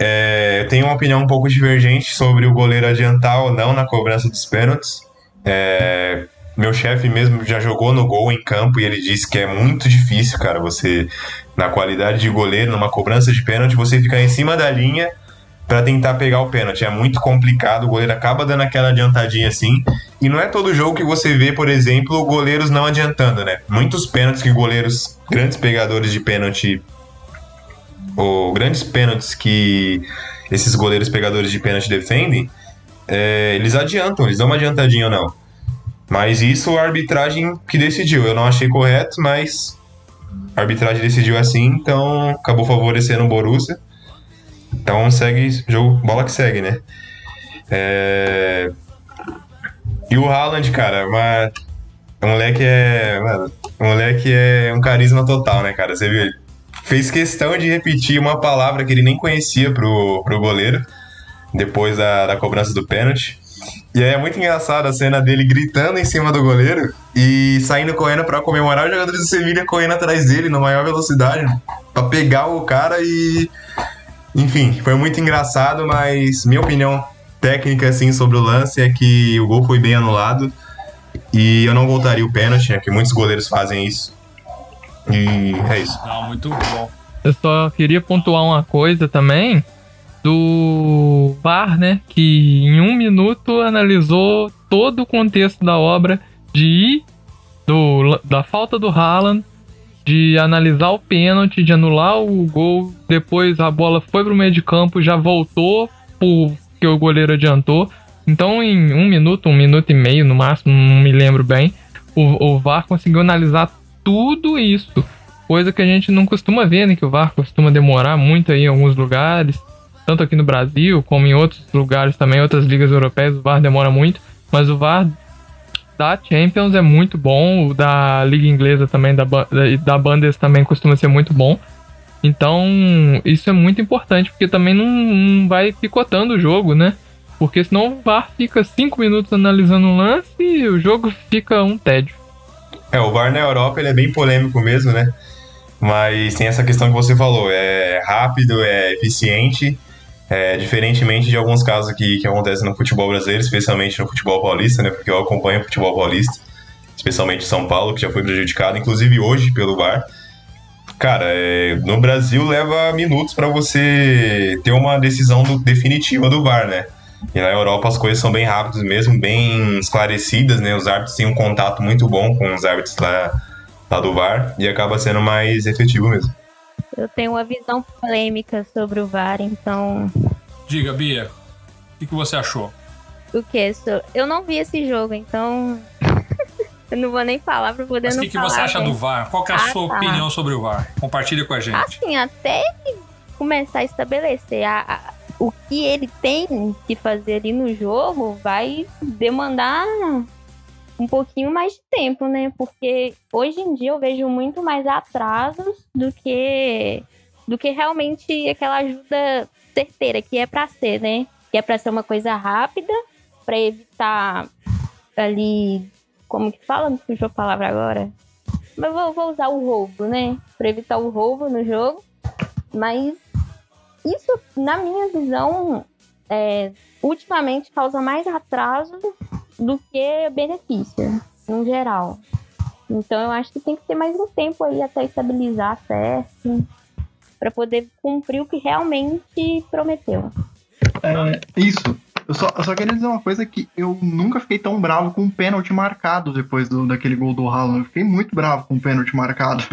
É, eu tenho uma opinião um pouco divergente sobre o goleiro adiantar ou não na cobrança dos pênaltis. É, meu chefe mesmo já jogou no gol em campo e ele disse que é muito difícil, cara, você, na qualidade de goleiro, numa cobrança de pênalti, você ficar em cima da linha para tentar pegar o pênalti. É muito complicado, o goleiro acaba dando aquela adiantadinha assim. E não é todo jogo que você vê, por exemplo, goleiros não adiantando, né? Muitos pênaltis que goleiros, grandes pegadores de pênalti, ou grandes pênaltis que esses goleiros pegadores de pênalti defendem, é, eles adiantam, eles dão uma adiantadinha ou não. Mas isso a arbitragem que decidiu. Eu não achei correto, mas a arbitragem decidiu assim, então acabou favorecendo o Borussia. Então segue, jogo, bola que segue, né? É... E o Haaland, cara, uma... o moleque é. Mano, o moleque é um carisma total, né, cara? Você viu ele? Fez questão de repetir uma palavra que ele nem conhecia pro, pro goleiro, depois da, da cobrança do pênalti. E aí é muito engraçado a cena dele gritando em cima do goleiro e saindo correndo para comemorar os jogadores do Sevilha correndo atrás dele na maior velocidade para pegar o cara e enfim, foi muito engraçado, mas minha opinião técnica assim sobre o lance é que o gol foi bem anulado e eu não voltaria o pênalti, né, que muitos goleiros fazem isso. E é isso. Não, muito bom. Eu só queria pontuar uma coisa também do VAR, né? Que em um minuto analisou todo o contexto da obra de ir do, da falta do Haaland, de analisar o pênalti, de anular o gol, depois a bola foi pro meio de campo, já voltou porque o goleiro adiantou. Então, em um minuto, um minuto e meio no máximo, não me lembro bem, o, o VAR conseguiu analisar tudo isso. Coisa que a gente não costuma ver, né? Que o VAR costuma demorar muito aí em alguns lugares, tanto aqui no Brasil como em outros lugares também, outras ligas europeias, o VAR demora muito. Mas o VAR da Champions é muito bom, o da Liga Inglesa também, da, da Bundes também costuma ser muito bom. Então, isso é muito importante, porque também não, não vai picotando o jogo, né? Porque senão o VAR fica 5 minutos analisando um lance e o jogo fica um tédio. É, o VAR na Europa ele é bem polêmico mesmo, né? Mas tem essa questão que você falou, é rápido, é eficiente é, diferentemente de alguns casos que, que acontecem no futebol brasileiro, especialmente no futebol paulista, né? Porque eu acompanho o futebol paulista, especialmente São Paulo, que já foi prejudicado, inclusive hoje pelo VAR. Cara, é, no Brasil leva minutos para você ter uma decisão do, definitiva do VAR, né? E na Europa as coisas são bem rápidas mesmo, bem esclarecidas, né? Os árbitros têm um contato muito bom com os árbitros lá, lá do VAR e acaba sendo mais efetivo mesmo. Eu tenho uma visão polêmica sobre o VAR, então. Diga, Bia, o que, que você achou? O que? Eu não vi esse jogo, então. *laughs* eu não vou nem falar pra poder Mas não. Mas o que, que você acha do VAR? Qual é a ah, sua tá. opinião sobre o VAR? Compartilhe com a gente. Assim, até começar a estabelecer a, a, o que ele tem que fazer ali no jogo, vai demandar um pouquinho mais de tempo, né? Porque hoje em dia eu vejo muito mais atrasos do que do que realmente aquela ajuda certeira que é para ser, né? Que é para ser uma coisa rápida, para evitar ali como que fala? Não fugiu a palavra agora. Mas vou, vou usar o roubo, né? Para evitar o roubo no jogo. Mas isso, na minha visão, é, ultimamente causa mais atraso do que benefício, no geral. Então eu acho que tem que ter mais um tempo aí até estabilizar certo, para poder cumprir o que realmente prometeu. É, isso. Eu só, eu só queria dizer uma coisa que eu nunca fiquei tão bravo com um pênalti marcado depois do, daquele gol do Haaland. Eu fiquei muito bravo com o um pênalti marcado.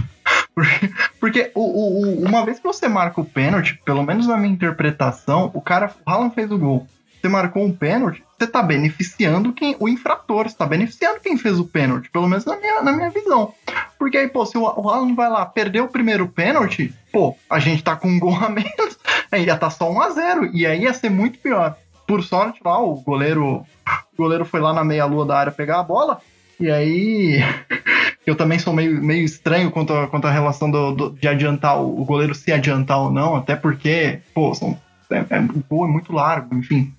*laughs* Porque, porque o, o, uma vez que você marca o pênalti, pelo menos na minha interpretação, o cara, o Haaland fez o gol você marcou um pênalti, você tá beneficiando quem, o infrator, você tá beneficiando quem fez o pênalti, pelo menos na minha, na minha visão. Porque aí, pô, se o, o Alan vai lá perder o primeiro pênalti, pô, a gente tá com um gol a *laughs* menos, aí ia tá só 1 a 0 e aí ia ser muito pior. Por sorte lá, o goleiro, o goleiro foi lá na meia-lua da área pegar a bola, e aí *laughs* eu também sou meio, meio estranho quanto a, quanto a relação do, do, de adiantar o, goleiro se adiantar ou não, até porque, pô, são, é, é, gol é muito largo, enfim.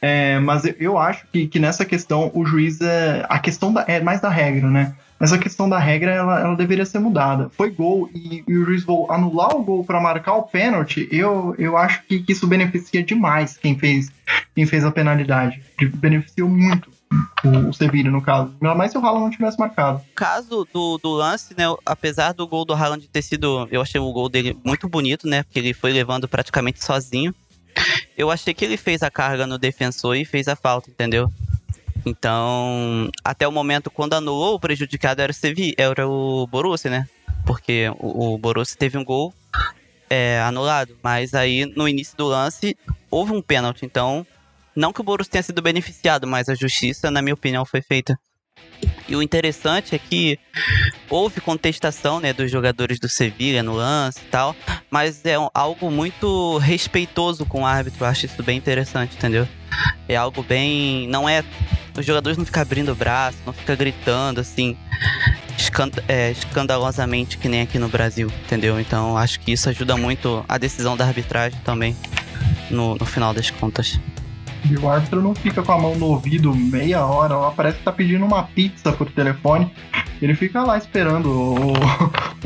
É, mas eu acho que, que nessa questão o juiz é. A questão da, é mais da regra, né? Mas a questão da regra ela, ela deveria ser mudada. Foi gol e, e o juiz vou anular o gol para marcar o pênalti. Eu, eu acho que, que, isso beneficia demais quem fez, quem fez a penalidade. Beneficiou muito o, o Sevilla, no caso. Ainda mais se o Haaland não tivesse marcado. caso do, do lance, né? Apesar do gol do Haaland ter sido. Eu achei o gol dele muito bonito, né? Porque ele foi levando praticamente sozinho. Eu achei que ele fez a carga no defensor e fez a falta, entendeu? Então, até o momento, quando anulou, o prejudicado era o, Sevi, era o Borussia, né? Porque o, o Borussia teve um gol é, anulado. Mas aí, no início do lance, houve um pênalti. Então, não que o Borussia tenha sido beneficiado, mas a justiça, na minha opinião, foi feita. E o interessante é que houve contestação né, dos jogadores do Sevilla no lance e tal, mas é algo muito respeitoso com o árbitro. Eu acho isso bem interessante, entendeu? É algo bem. Não é. Os jogadores não ficam abrindo o braço, não ficam gritando assim, escand é, escandalosamente que nem aqui no Brasil, entendeu? Então acho que isso ajuda muito a decisão da arbitragem também, no, no final das contas. E o árbitro não fica com a mão no ouvido meia hora, lá parece que tá pedindo uma pizza por telefone. Ele fica lá esperando o,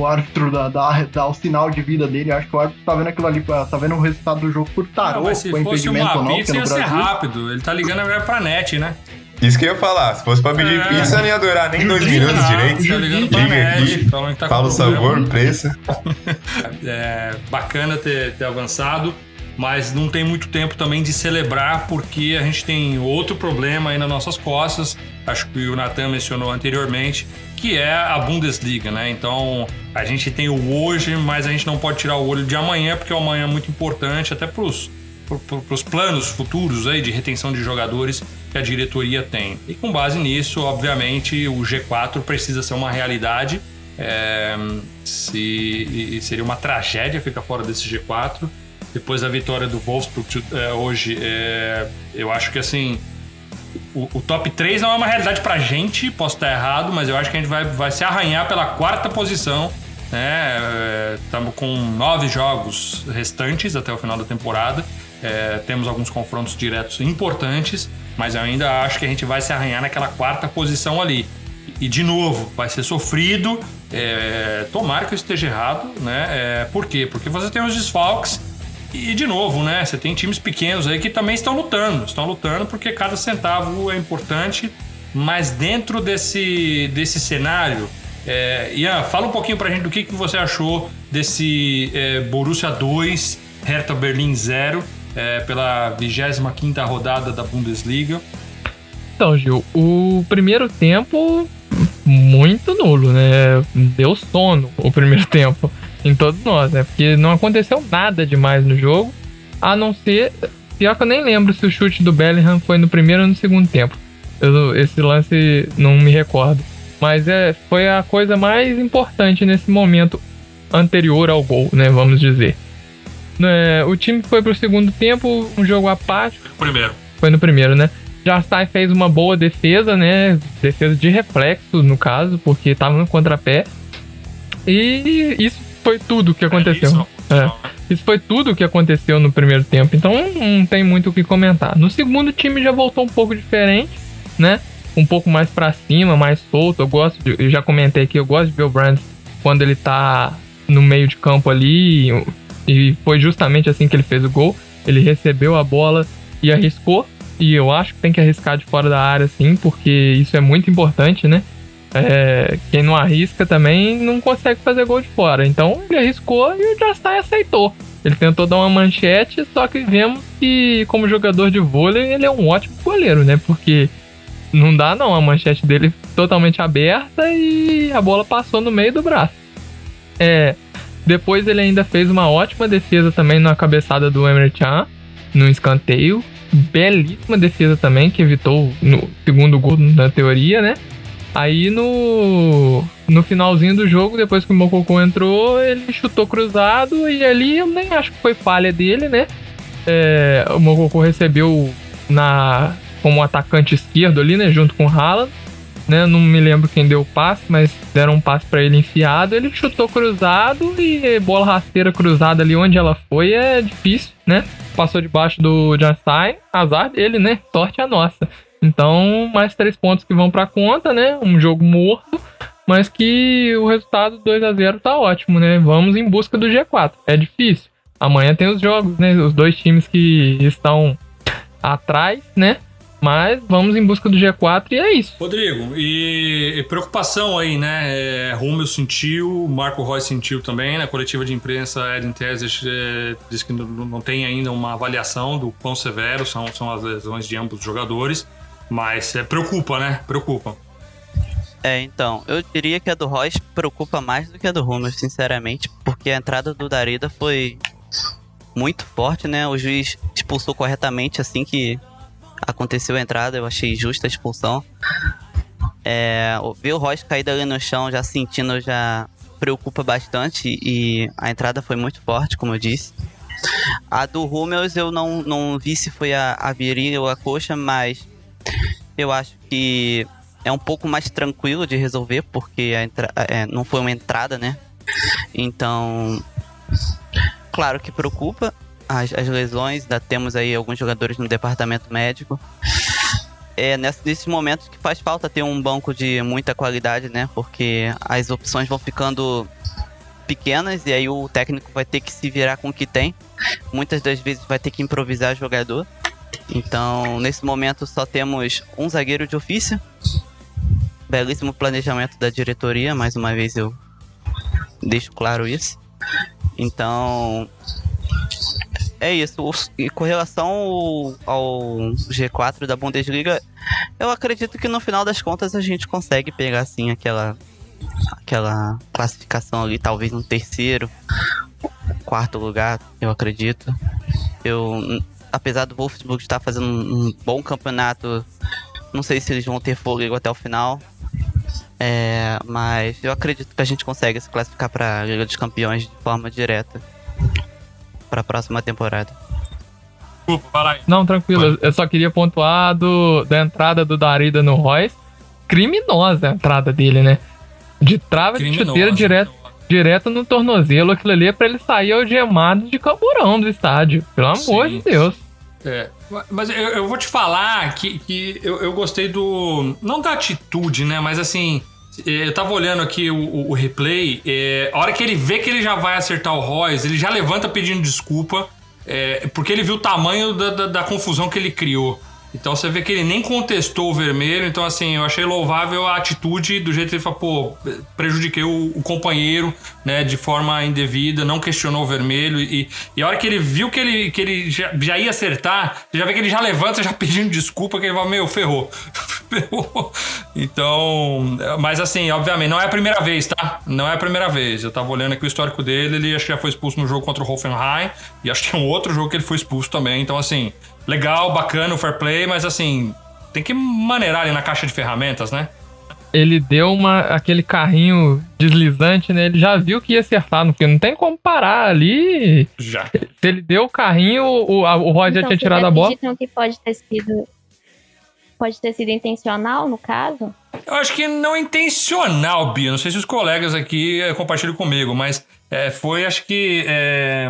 o árbitro dar, dar, dar o sinal de vida dele. Acho que o árbitro tá vendo aquilo ali, tá vendo o resultado do jogo por tarô, não, se fosse uma não, pizza ia ser rápido. Ele tá ligando agora pra net, né? Isso que eu ia falar, se fosse pra pedir é. pizza, não ia durar nem dois minutos não, direito. Tá ligando pra Liga net, aqui, tá fala o sabor, preço. *laughs* é bacana ter, ter avançado. Mas não tem muito tempo também de celebrar porque a gente tem outro problema aí nas nossas costas. Acho que o Natan mencionou anteriormente, que é a Bundesliga, né? Então a gente tem o hoje, mas a gente não pode tirar o olho de amanhã, porque o amanhã é muito importante até para os planos futuros aí de retenção de jogadores que a diretoria tem. E com base nisso, obviamente, o G4 precisa ser uma realidade. É, se, seria uma tragédia ficar fora desse G4. Depois da vitória do Wolfsburg é, hoje, é, eu acho que assim o, o, top 3 não é uma realidade pra gente, posso estar errado, mas eu acho que a gente vai, vai se arranhar pela quarta posição. Estamos né? com nove jogos restantes até o final da temporada. É, temos alguns confrontos diretos importantes, mas eu ainda acho que a gente vai se arranhar naquela quarta posição ali. E de novo, vai ser sofrido. É, tomara que eu esteja errado, né? É, por quê? Porque você tem os desfalques e de novo, né? Você tem times pequenos aí que também estão lutando, estão lutando porque cada centavo é importante. Mas dentro desse, desse cenário, é, Ian, fala um pouquinho pra gente do que, que você achou desse é, Borussia 2, Hertha Berlim 0, é, pela 25 rodada da Bundesliga. Então, Gil, o primeiro tempo muito nulo, né? Deu sono o primeiro tempo em todos nós, né? Porque não aconteceu nada demais no jogo, a não ser. Pior que eu nem lembro se o chute do Bellingham foi no primeiro ou no segundo tempo. Eu, esse lance não me recordo. Mas é, foi a coisa mais importante nesse momento anterior ao gol, né? Vamos dizer. É, o time foi pro segundo tempo, um jogo apático. Primeiro. Foi no primeiro, né? Jastai fez uma boa defesa, né? Defesa de reflexo, no caso, porque tava no contrapé. E isso foi tudo o que aconteceu. É, isso. É. isso foi tudo o que aconteceu no primeiro tempo. Então não tem muito o que comentar. No segundo, o time já voltou um pouco diferente, né? Um pouco mais para cima, mais solto. Eu gosto, de, eu já comentei aqui, eu gosto de ver o Brands quando ele tá no meio de campo ali. E foi justamente assim que ele fez o gol. Ele recebeu a bola e arriscou. E eu acho que tem que arriscar de fora da área, sim, porque isso é muito importante, né? É, quem não arrisca também não consegue fazer gol de fora. Então ele arriscou e o Jastai aceitou. Ele tentou dar uma manchete, só que vemos que, como jogador de vôlei, ele é um ótimo goleiro, né? Porque não dá não, a manchete dele totalmente aberta e a bola passou no meio do braço. É, depois ele ainda fez uma ótima defesa também na cabeçada do Emre Can, no escanteio. Belíssima defesa também, que evitou no segundo gol na teoria, né? Aí no, no finalzinho do jogo, depois que o Mokoko entrou, ele chutou cruzado e ali eu nem acho que foi falha dele, né? É, o Mokoko recebeu na como atacante esquerdo ali, né? Junto com o Haaland. Né, não me lembro quem deu o passe, mas deram um passe para ele enfiado. Ele chutou cruzado e bola rasteira cruzada ali onde ela foi é difícil, né? Passou debaixo do Janstein, azar dele, né? Sorte a nossa. Então, mais três pontos que vão para conta, né? Um jogo morto, mas que o resultado 2 a 0 tá ótimo, né? Vamos em busca do G4. É difícil. Amanhã tem os jogos, né? Os dois times que estão atrás, né? Mas vamos em busca do G4 e é isso. Rodrigo, e, e preocupação aí, né? É, sentiu, Marco Roy sentiu também. Na coletiva de imprensa, Eden Teses é, disse que não, não, tem ainda uma avaliação do quão severo são, são as lesões de ambos os jogadores. Mas é, preocupa, né? Preocupa. É, então, eu diria que a do Royce preocupa mais do que a do Rumer, sinceramente, porque a entrada do Darida foi muito forte, né? O juiz expulsou corretamente assim que aconteceu a entrada, eu achei justa a expulsão. É, ver o Royce caído ali no chão, já sentindo, já preocupa bastante e a entrada foi muito forte, como eu disse. A do Rummels eu não, não vi se foi a, a virilha ou a coxa, mas eu acho que é um pouco mais tranquilo de resolver, porque é, não foi uma entrada, né? Então, claro que preocupa as, as lesões, ainda temos aí alguns jogadores no departamento médico. É nesse, nesses momentos que faz falta ter um banco de muita qualidade, né? Porque as opções vão ficando pequenas e aí o técnico vai ter que se virar com o que tem. Muitas das vezes vai ter que improvisar jogador. Então, nesse momento só temos um zagueiro de ofício. Belíssimo planejamento da diretoria, mais uma vez eu deixo claro isso. Então, é isso. E com relação ao, ao G4 da Bundesliga, eu acredito que no final das contas a gente consegue pegar assim aquela aquela classificação ali, talvez um terceiro, quarto lugar, eu acredito. Eu, apesar do Wolfsburg estar fazendo um bom campeonato, não sei se eles vão ter fôlego até o final. É, mas eu acredito que a gente consegue se classificar para a Liga dos Campeões de forma direta para a próxima temporada. Não, tranquilo. Eu só queria pontuar do, da entrada do Darida no Royce. Criminosa a entrada dele, né? De trava Criminosa. de chuteira direto, direto no tornozelo. Aquilo ali é pra ele sair algemado de camburão do estádio. Pelo amor Sim. de Deus. É, mas eu, eu, vou te falar que, que eu, eu gostei do. Não da atitude, né? Mas assim. É, eu tava olhando aqui o, o replay. É, a hora que ele vê que ele já vai acertar o Royce, ele já levanta pedindo desculpa. É, porque ele viu o tamanho da, da, da confusão que ele criou. Então você vê que ele nem contestou o vermelho. Então, assim, eu achei louvável a atitude do jeito que ele falou, pô, prejudiquei o, o companheiro, né, de forma indevida, não questionou o vermelho. E, e a hora que ele viu que ele, que ele já, já ia acertar, já vê que ele já levanta, já *laughs* pedindo desculpa, que ele fala, meu, ferrou. *laughs* ferrou. Então, mas assim, obviamente, não é a primeira vez, tá? Não é a primeira vez. Eu tava olhando aqui o histórico dele, ele acho que já foi expulso no jogo contra o Hoffenheim. E acho que é um outro jogo que ele foi expulso também. Então, assim, legal, bacana o fair play, mas assim, tem que maneirar ali na caixa de ferramentas, né? Ele deu uma, aquele carrinho deslizante, né? Ele já viu que ia acertar, porque não tem como parar ali. Já. Se ele deu o carrinho, o, o Roger então, já tinha tirado a bola. que pode ter sido. Pode ter sido intencional, no caso? Eu acho que não intencional, Bia. Não sei se os colegas aqui é, compartilham comigo, mas é, foi, acho que. É,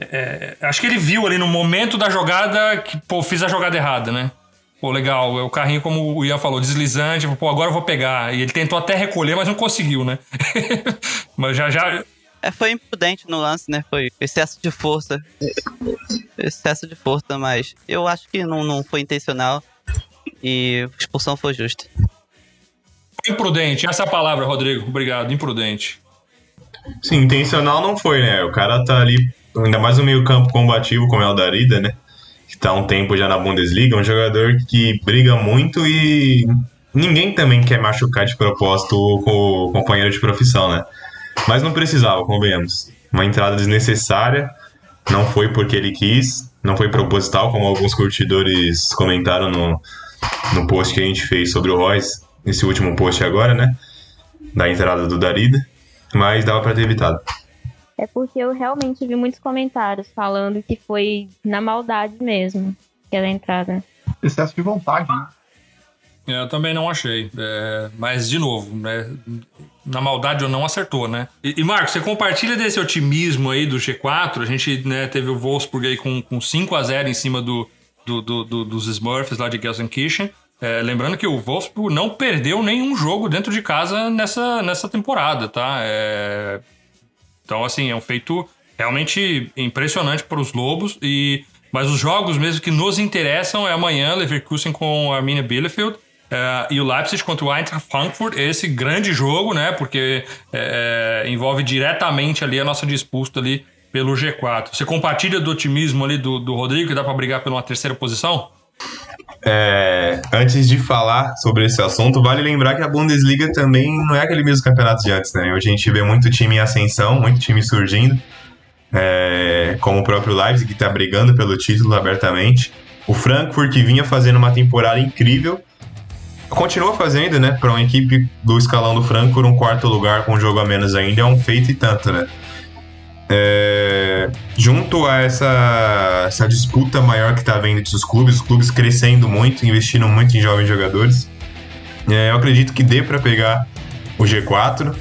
é é, acho que ele viu ali no momento da jogada que, pô, fiz a jogada errada, né? Pô, legal. O carrinho, como o Ian falou, deslizante. Pô, agora eu vou pegar. E ele tentou até recolher, mas não conseguiu, né? *laughs* mas já, já. É, foi imprudente no lance, né? Foi excesso de força. Excesso de força, mas eu acho que não, não foi intencional. E a expulsão foi justa. Imprudente, essa é a palavra, Rodrigo. Obrigado, imprudente. Sim, intencional não foi, né? O cara tá ali ainda mais no meio campo combativo como é o Darida, né? Que tá há um tempo já na Bundesliga, um jogador que briga muito e ninguém também quer machucar de propósito o companheiro de profissão, né? Mas não precisava, convenhamos. Uma entrada desnecessária, não foi porque ele quis, não foi proposital, como alguns curtidores comentaram no, no post que a gente fez sobre o Royce, esse último post agora, né? Da entrada do Darida, mas dava para ter evitado é porque eu realmente vi muitos comentários falando que foi na maldade mesmo aquela entrada. Excesso de vontade, né? Eu também não achei. É, mas, de novo, né, na maldade ou não acertou, né? E, e Marcos, você compartilha desse otimismo aí do G4? A gente né, teve o Wolfsburg aí com, com 5 a 0 em cima do, do, do, do dos Smurfs lá de Gelsenkirchen. É, lembrando que o Wolfsburg não perdeu nenhum jogo dentro de casa nessa, nessa temporada, tá? É, então, assim, é um feito realmente impressionante para os Lobos. E mas os jogos mesmo que nos interessam é amanhã, Leverkusen com a Arminia Bielefeld. Uh, e o Leipzig contra o Eintracht Frankfurt, esse grande jogo, né? Porque é, envolve diretamente ali a nossa disputa ali pelo G4. Você compartilha do otimismo ali do, do Rodrigo, que dá para brigar pela uma terceira posição? É, antes de falar sobre esse assunto, vale lembrar que a Bundesliga também não é aquele mesmo campeonato de antes, né? Hoje a gente vê muito time em ascensão, muito time surgindo, é, como o próprio Leipzig, que está brigando pelo título abertamente. O Frankfurt, que vinha fazendo uma temporada incrível, continua fazendo, né? Para uma equipe do escalão do Frankfurt, um quarto lugar com um jogo a menos ainda é um feito e tanto, né? É, junto a essa, essa disputa maior que está havendo entre os clubes, os clubes crescendo muito, investindo muito em jovens jogadores, é, eu acredito que dê para pegar o G4.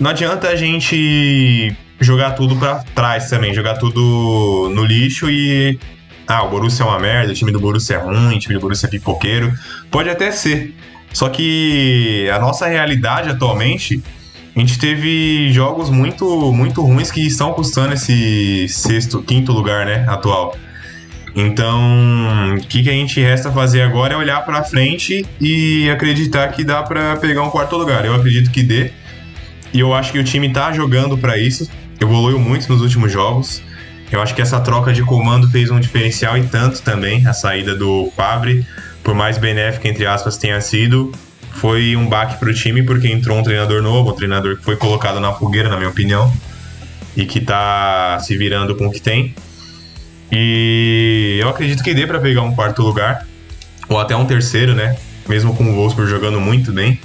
Não adianta a gente jogar tudo para trás também, jogar tudo no lixo e. Ah, o Borussia é uma merda, o time do Borussia é ruim, o time do Borussia é pipoqueiro. Pode até ser. Só que a nossa realidade atualmente a gente teve jogos muito, muito ruins que estão custando esse sexto, quinto lugar, né, atual. Então, o que, que a gente resta fazer agora é olhar para frente e acreditar que dá para pegar um quarto lugar. Eu acredito que dê. E eu acho que o time tá jogando para isso. Evoluiu muito nos últimos jogos. Eu acho que essa troca de comando fez um diferencial e tanto também. A saída do Fabre, por mais benéfica, entre aspas, tenha sido, foi um baque para o time porque entrou um treinador novo, um treinador que foi colocado na fogueira, na minha opinião, e que está se virando com o que tem. E eu acredito que dê para pegar um quarto lugar, ou até um terceiro, né? Mesmo com o Wolfsburg jogando muito bem.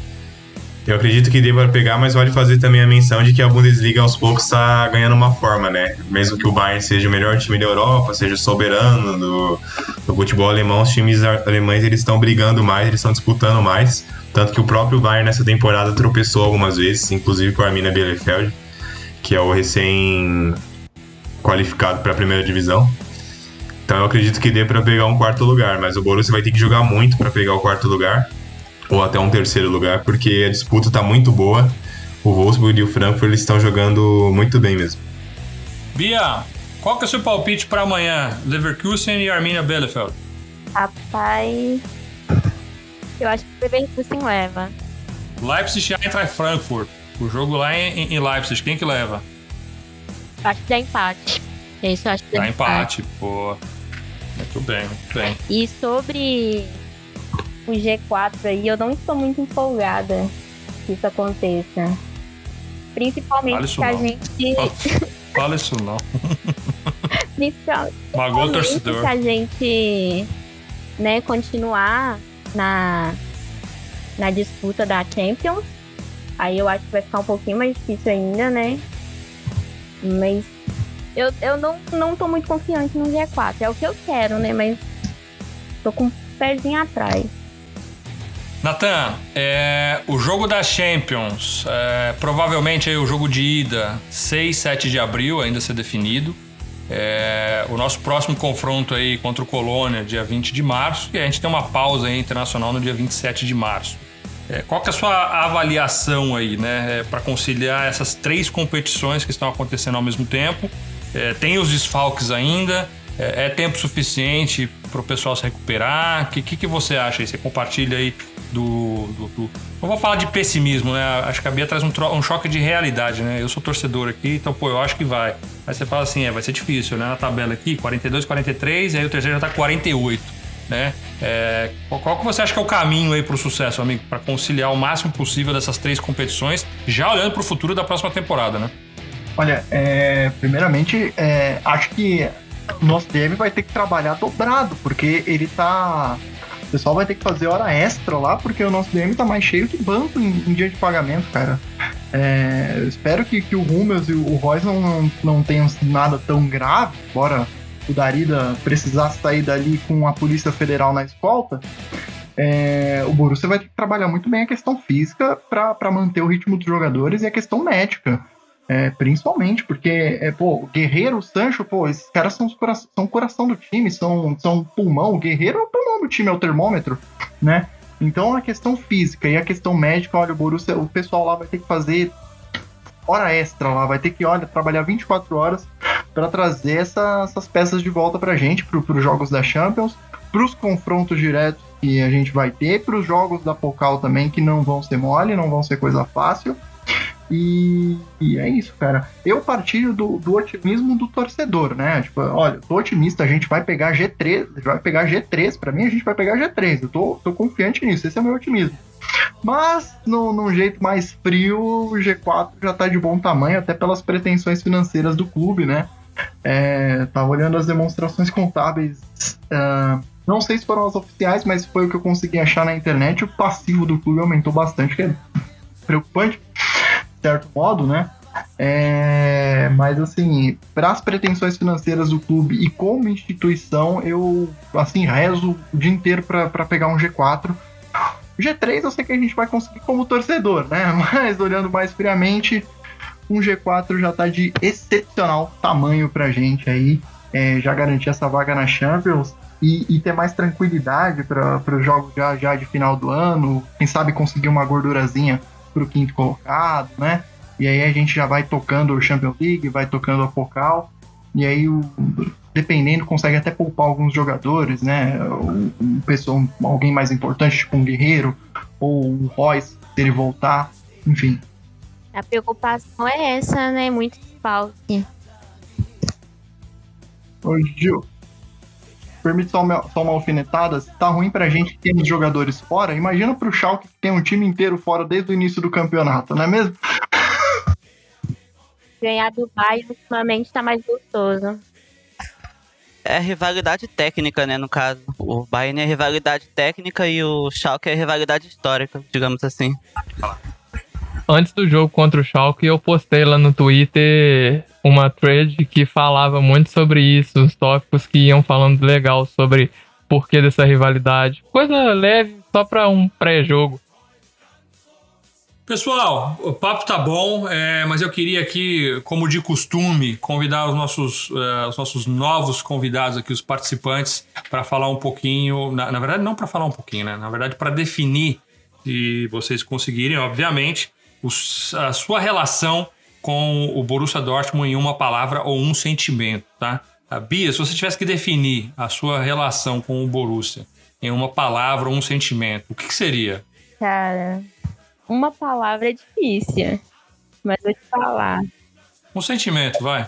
Eu acredito que para pegar, mas vale fazer também a menção de que a Bundesliga aos poucos está ganhando uma forma, né? Mesmo que o Bayern seja o melhor time da Europa, seja soberano do, do futebol alemão, os times alemães eles estão brigando mais, eles estão disputando mais. Tanto que o próprio Bayern nessa temporada tropeçou algumas vezes, inclusive com a Arminia Bielefeld, que é o recém qualificado para a primeira divisão. Então eu acredito que dê para pegar um quarto lugar, mas o Borussia vai ter que jogar muito para pegar o quarto lugar ou até um terceiro lugar, porque a disputa está muito boa. O Wolfsburg e o Frankfurt eles estão jogando muito bem mesmo. Bia, qual que é o seu palpite para amanhã? Leverkusen e Arminia Bielefeld? Rapaz, eu acho que o Leverkusen leva. Leipzig e Eintracht Frankfurt. O jogo lá em, em Leipzig, quem que leva? Acho que dá empate. Isso, acho que dá, dá empate. empate. Pô, muito bem, muito bem. E sobre o G4 aí, eu não estou muito empolgada que isso aconteça. Principalmente que a gente. Fala isso não. *laughs* Principalmente o torcedor. que a gente né, continuar na, na disputa da Champions. Aí eu acho que vai ficar um pouquinho mais difícil ainda, né? Mas eu, eu não, não tô muito confiante no G4. É o que eu quero, né? Mas tô com um pezinho atrás. Natan, é, o jogo da Champions, é, provavelmente aí o jogo de ida, 6, 7 de abril, ainda ser definido. É, o nosso próximo confronto aí contra o Colônia, dia 20 de março, e a gente tem uma pausa internacional no dia 27 de março. É, qual que é a sua avaliação aí, né, é, para conciliar essas três competições que estão acontecendo ao mesmo tempo? É, tem os desfalques ainda? É, é tempo suficiente para o pessoal se recuperar? O que, que, que, você acha aí? Você compartilha aí do, do, do, Não vou falar de pessimismo, né? Acho que a Bia traz um, um, choque de realidade, né? Eu sou torcedor aqui, então, pô, eu acho que vai. Aí você fala assim, é, vai ser difícil, né? Na tabela aqui, 42, 43, e aí o terceiro já tá 48, né? É, qual que você acha que é o caminho aí pro sucesso, amigo? para conciliar o máximo possível dessas três competições, já olhando pro futuro da próxima temporada, né? Olha, é, primeiramente, é, acho que o nosso DM vai ter que trabalhar dobrado, porque ele tá. Pessoal vai ter que fazer hora extra lá, porque o nosso DM tá mais cheio que banco em, em dia de pagamento, cara. É, espero que, que o Rummels e o Royce não, não, não tenham nada tão grave, embora o Darida precisasse sair dali com a Polícia Federal na escolta. É, o Borussia vai ter que trabalhar muito bem a questão física para manter o ritmo dos jogadores e a questão médica. É, principalmente, porque, é, pô, Guerreiro, Sancho, pô, esses caras são, cora são o coração do time, são, são pulmão. O Guerreiro é o pulmão do time, é o termômetro, né? Então a questão física e a questão médica, olha, o Borussia, o pessoal lá vai ter que fazer hora extra lá, vai ter que, olha, trabalhar 24 horas para trazer essa, essas peças de volta pra gente, pro, pros jogos da Champions, pros confrontos diretos que a gente vai ter, pros jogos da Pokal também, que não vão ser mole, não vão ser coisa fácil. E, e, é isso, cara. Eu partilho do, do, otimismo do torcedor, né? Tipo, olha, tô otimista, a gente vai pegar G3, vai pegar G3, para mim a gente vai pegar G3. Eu tô, tô confiante nisso, esse é o meu otimismo. Mas, no, num jeito mais frio, o G4 já tá de bom tamanho, até pelas pretensões financeiras do clube, né? É, tava olhando as demonstrações contábeis. Uh, não sei se foram as oficiais, mas foi o que eu consegui achar na internet. O passivo do clube aumentou bastante, que é preocupante certo modo, né? É, mas assim, para as pretensões financeiras do clube e como instituição, eu assim rezo o dia inteiro para pegar um G4. O G3 eu sei que a gente vai conseguir como torcedor, né? *laughs* Mas olhando mais friamente, um G4 já tá de excepcional tamanho pra gente aí. É, já garantir essa vaga na Champions e, e ter mais tranquilidade para os jogos já, já de final do ano. Quem sabe conseguir uma gordurazinha pro quinto colocado, né? E aí a gente já vai tocando o Champions League, vai tocando a Pokal, e aí o, dependendo consegue até poupar alguns jogadores, né? Um, pessoa, alguém mais importante, tipo um Guerreiro, ou um Royce, se ele voltar, enfim. A preocupação é essa, né? Muito falta. Ô, Gil, permite só uma, só uma alfinetada. Se tá ruim pra gente que temos jogadores fora, imagina pro Schalke que tem um time inteiro fora desde o início do campeonato, não é mesmo? Ganhar do Bayern ultimamente tá mais gostoso. É rivalidade técnica, né, no caso. O Bayern é rivalidade técnica e o Schalke é rivalidade histórica, digamos assim. Antes do jogo contra o Schalke, eu postei lá no Twitter uma thread que falava muito sobre isso, os tópicos que iam falando legal sobre porquê dessa rivalidade. Coisa leve, só pra um pré-jogo. Pessoal, o papo tá bom, é, mas eu queria aqui, como de costume, convidar os nossos, uh, os nossos novos convidados aqui, os participantes, para falar um pouquinho. Na, na verdade, não para falar um pouquinho, né? Na verdade, para definir, se vocês conseguirem, obviamente, os, a sua relação com o Borussia Dortmund em uma palavra ou um sentimento, tá? A Bia, se você tivesse que definir a sua relação com o Borussia em uma palavra ou um sentimento, o que, que seria? Cara, uma palavra é difícil, mas vou te falar. Um sentimento, vai.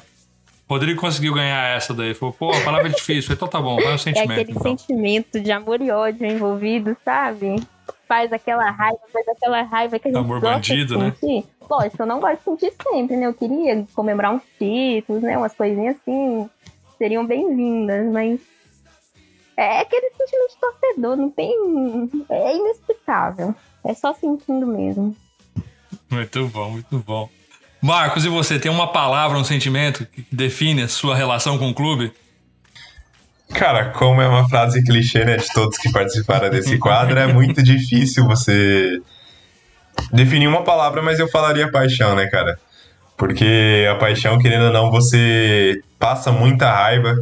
Rodrigo conseguiu ganhar essa daí. Falou, pô, a palavra é difícil. Então tá bom, vai um sentimento. É aquele então. sentimento de amor e ódio envolvido, sabe? Faz aquela raiva, faz aquela raiva que a gente Amor gosta bandido, de né? sentir. Lógico, eu não gosto de sentir sempre, né? Eu queria comemorar uns títulos, né? Umas coisinhas assim, seriam bem-vindas, mas é aquele sentimento de torcedor, não tem... É inexplicável. É só sentindo mesmo. Muito bom, muito bom. Marcos, e você? Tem uma palavra, um sentimento que define a sua relação com o clube? Cara, como é uma frase clichê, né, de todos que participaram desse quadro, é muito difícil você definir uma palavra, mas eu falaria paixão, né, cara? Porque a paixão, querendo ou não, você passa muita raiva,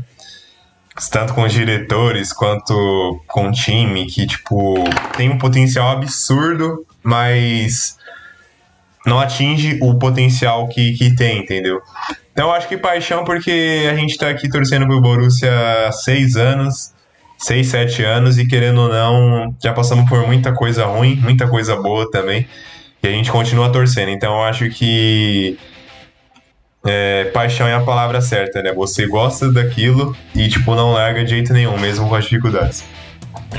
tanto com os diretores quanto com o time, que, tipo, tem um potencial absurdo, mas não atinge o potencial que, que tem, entendeu? Então acho que paixão porque a gente tá aqui torcendo pro Borussia há seis anos, seis, sete anos, e querendo ou não, já passamos por muita coisa ruim, muita coisa boa também, e a gente continua torcendo. Então acho que é, paixão é a palavra certa, né? Você gosta daquilo e, tipo, não larga de jeito nenhum, mesmo com as dificuldades.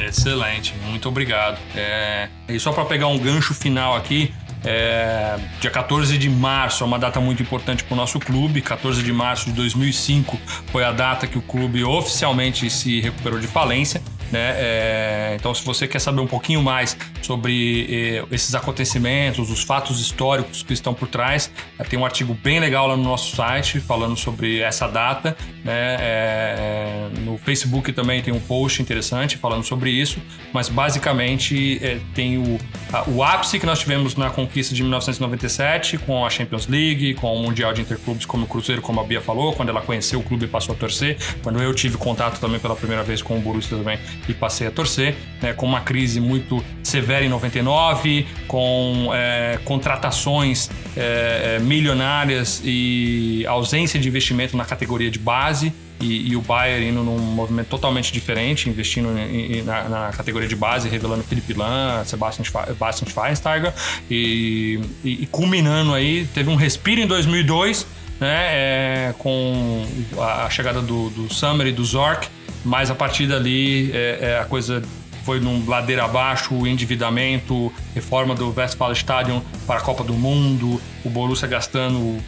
Excelente, muito obrigado. É, e só para pegar um gancho final aqui, é, dia 14 de março é uma data muito importante para o nosso clube. 14 de março de 2005 foi a data que o clube oficialmente se recuperou de falência. Né? É, então, se você quer saber um pouquinho mais sobre eh, esses acontecimentos, os fatos históricos que estão por trás, eh, tem um artigo bem legal lá no nosso site falando sobre essa data. Né? É, no Facebook também tem um post interessante falando sobre isso, mas basicamente eh, tem o, a, o ápice que nós tivemos na conquista de 1997 com a Champions League, com o Mundial de Interclubes, como o Cruzeiro, como a Bia falou, quando ela conheceu o clube e passou a torcer, quando eu tive contato também pela primeira vez com o Borussia também e passei a torcer, né, com uma crise muito severa em 99, com é, contratações é, milionárias e ausência de investimento na categoria de base. E, e, o Bayern indo num movimento totalmente diferente, investindo em, em, na, na, categoria de base, revelando Felipe Lan, Sebastian, Sebastian Schweinsteiger e, e, e, culminando aí, teve um respiro em 2002, né, é, com a chegada do, do Summer e do Zorc, mas a partir dali é, é, a coisa foi num ladeira abaixo, o endividamento, reforma do Westfalenstadion para a Copa do Mundo, o Borussia gastando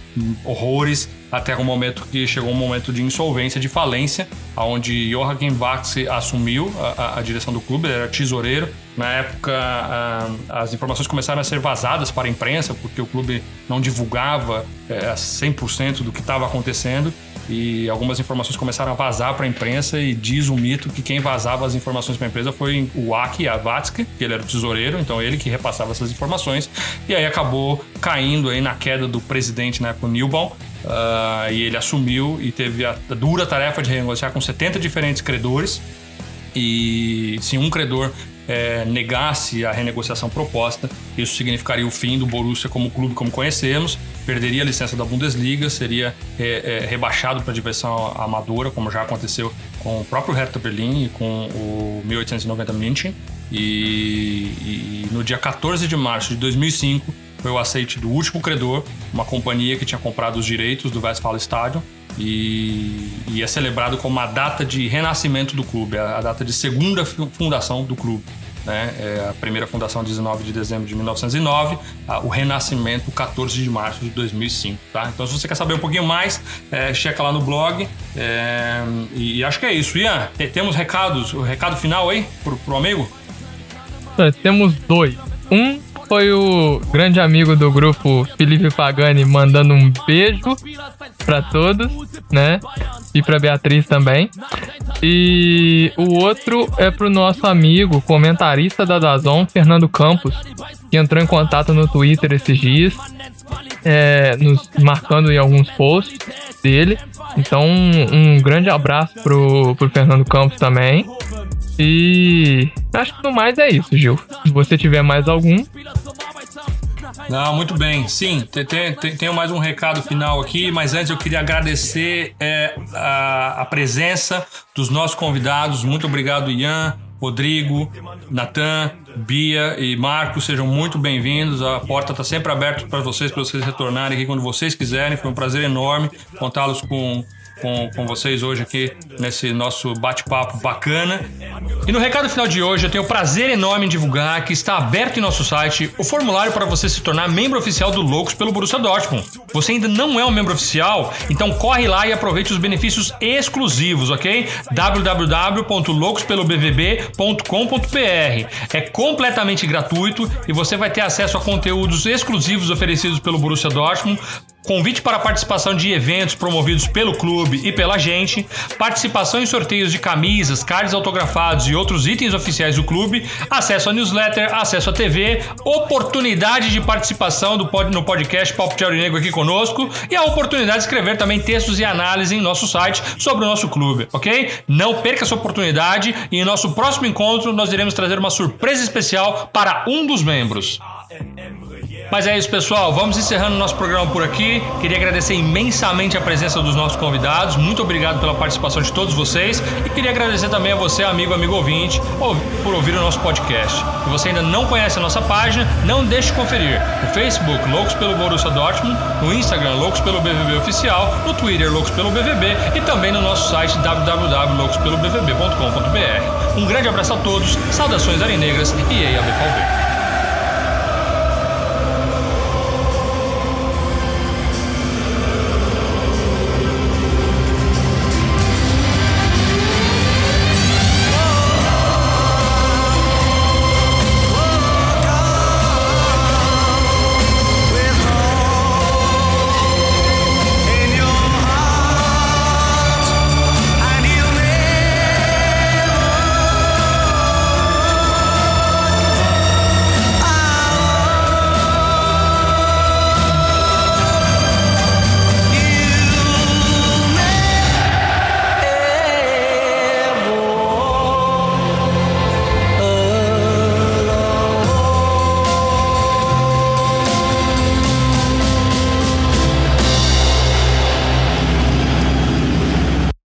horrores, até o momento que chegou um momento de insolvência, de falência, onde Joachim Wax assumiu a, a, direção do clube, ele era tesoureiro. Na época, a, as informações começaram a ser vazadas para a imprensa, porque o clube não divulgava é, 100% do que estava acontecendo e algumas informações começaram a vazar para a imprensa e diz o mito que quem vazava as informações para a empresa foi o Aki Avatsky, que ele era o tesoureiro, então ele que repassava essas informações. E aí acabou caindo aí na queda do presidente, né, com o Newbaum, uh, e ele assumiu e teve a dura tarefa de renegociar com 70 diferentes credores. E se um credor é, negasse a renegociação proposta, isso significaria o fim do Borussia como clube como conhecemos, perderia a licença da Bundesliga, seria é, é, rebaixado para a divisão amadora, como já aconteceu com o próprio Hertha Berlim e com o 1890 München. E, e no dia 14 de março de 2005 foi o aceite do último credor, uma companhia que tinha comprado os direitos do Westfalen Stadion e, e é celebrado como a data de renascimento do clube, a, a data de segunda fundação do clube. Né? É a primeira fundação 19 de dezembro de 1909, a, o renascimento 14 de março de 2005. Tá? Então, se você quer saber um pouquinho mais, é, checa lá no blog. É, e, acho que é isso. Ian, temos recados, o recado final aí pro, pro amigo? É, temos dois. Um foi o grande amigo do grupo Felipe Pagani mandando um beijo para todos, né? E para Beatriz também. E o outro é pro nosso amigo, comentarista da Dazon, Fernando Campos, que entrou em contato no Twitter esses dias, é, nos marcando em alguns posts dele. Então, um grande abraço pro, pro Fernando Campos também. E acho que no mais é isso, Gil. Se você tiver mais algum. Não, muito bem. Sim, tem, tenho mais um recado final aqui, mas antes eu queria agradecer é, a, a presença dos nossos convidados. Muito obrigado, Ian, Rodrigo, Natan, Bia e Marcos, sejam muito bem-vindos. A porta está sempre aberta para vocês, para vocês retornarem aqui quando vocês quiserem. Foi um prazer enorme contá-los com com, com vocês hoje aqui nesse nosso bate-papo bacana. E no recado final de hoje, eu tenho o prazer enorme em divulgar que está aberto em nosso site o formulário para você se tornar membro oficial do Loucos pelo Borussia Dortmund. Você ainda não é um membro oficial? Então corre lá e aproveite os benefícios exclusivos, ok? www.loucospelobvb.com.br É completamente gratuito e você vai ter acesso a conteúdos exclusivos oferecidos pelo Borussia Dortmund convite para participação de eventos promovidos pelo clube e pela gente, participação em sorteios de camisas, cards autografados e outros itens oficiais do clube, acesso a newsletter, acesso à TV, oportunidade de participação do pod, no podcast Papo de Negro aqui conosco e a oportunidade de escrever também textos e análise em nosso site sobre o nosso clube, ok? Não perca essa oportunidade e em nosso próximo encontro nós iremos trazer uma surpresa especial para um dos membros. Mas é isso, pessoal. Vamos encerrando o nosso programa por aqui. Queria agradecer imensamente a presença dos nossos convidados. Muito obrigado pela participação de todos vocês. E queria agradecer também a você, amigo, amigo ouvinte, por ouvir o nosso podcast. Se você ainda não conhece a nossa página, não deixe de conferir. No Facebook, Loucos pelo Borussia Dortmund. No Instagram, Loucos pelo BVB Oficial. No Twitter, Loucos pelo BVB. E também no nosso site www.loucospelobvb.com.br. Um grande abraço a todos. Saudações arinegras e EIA BVB.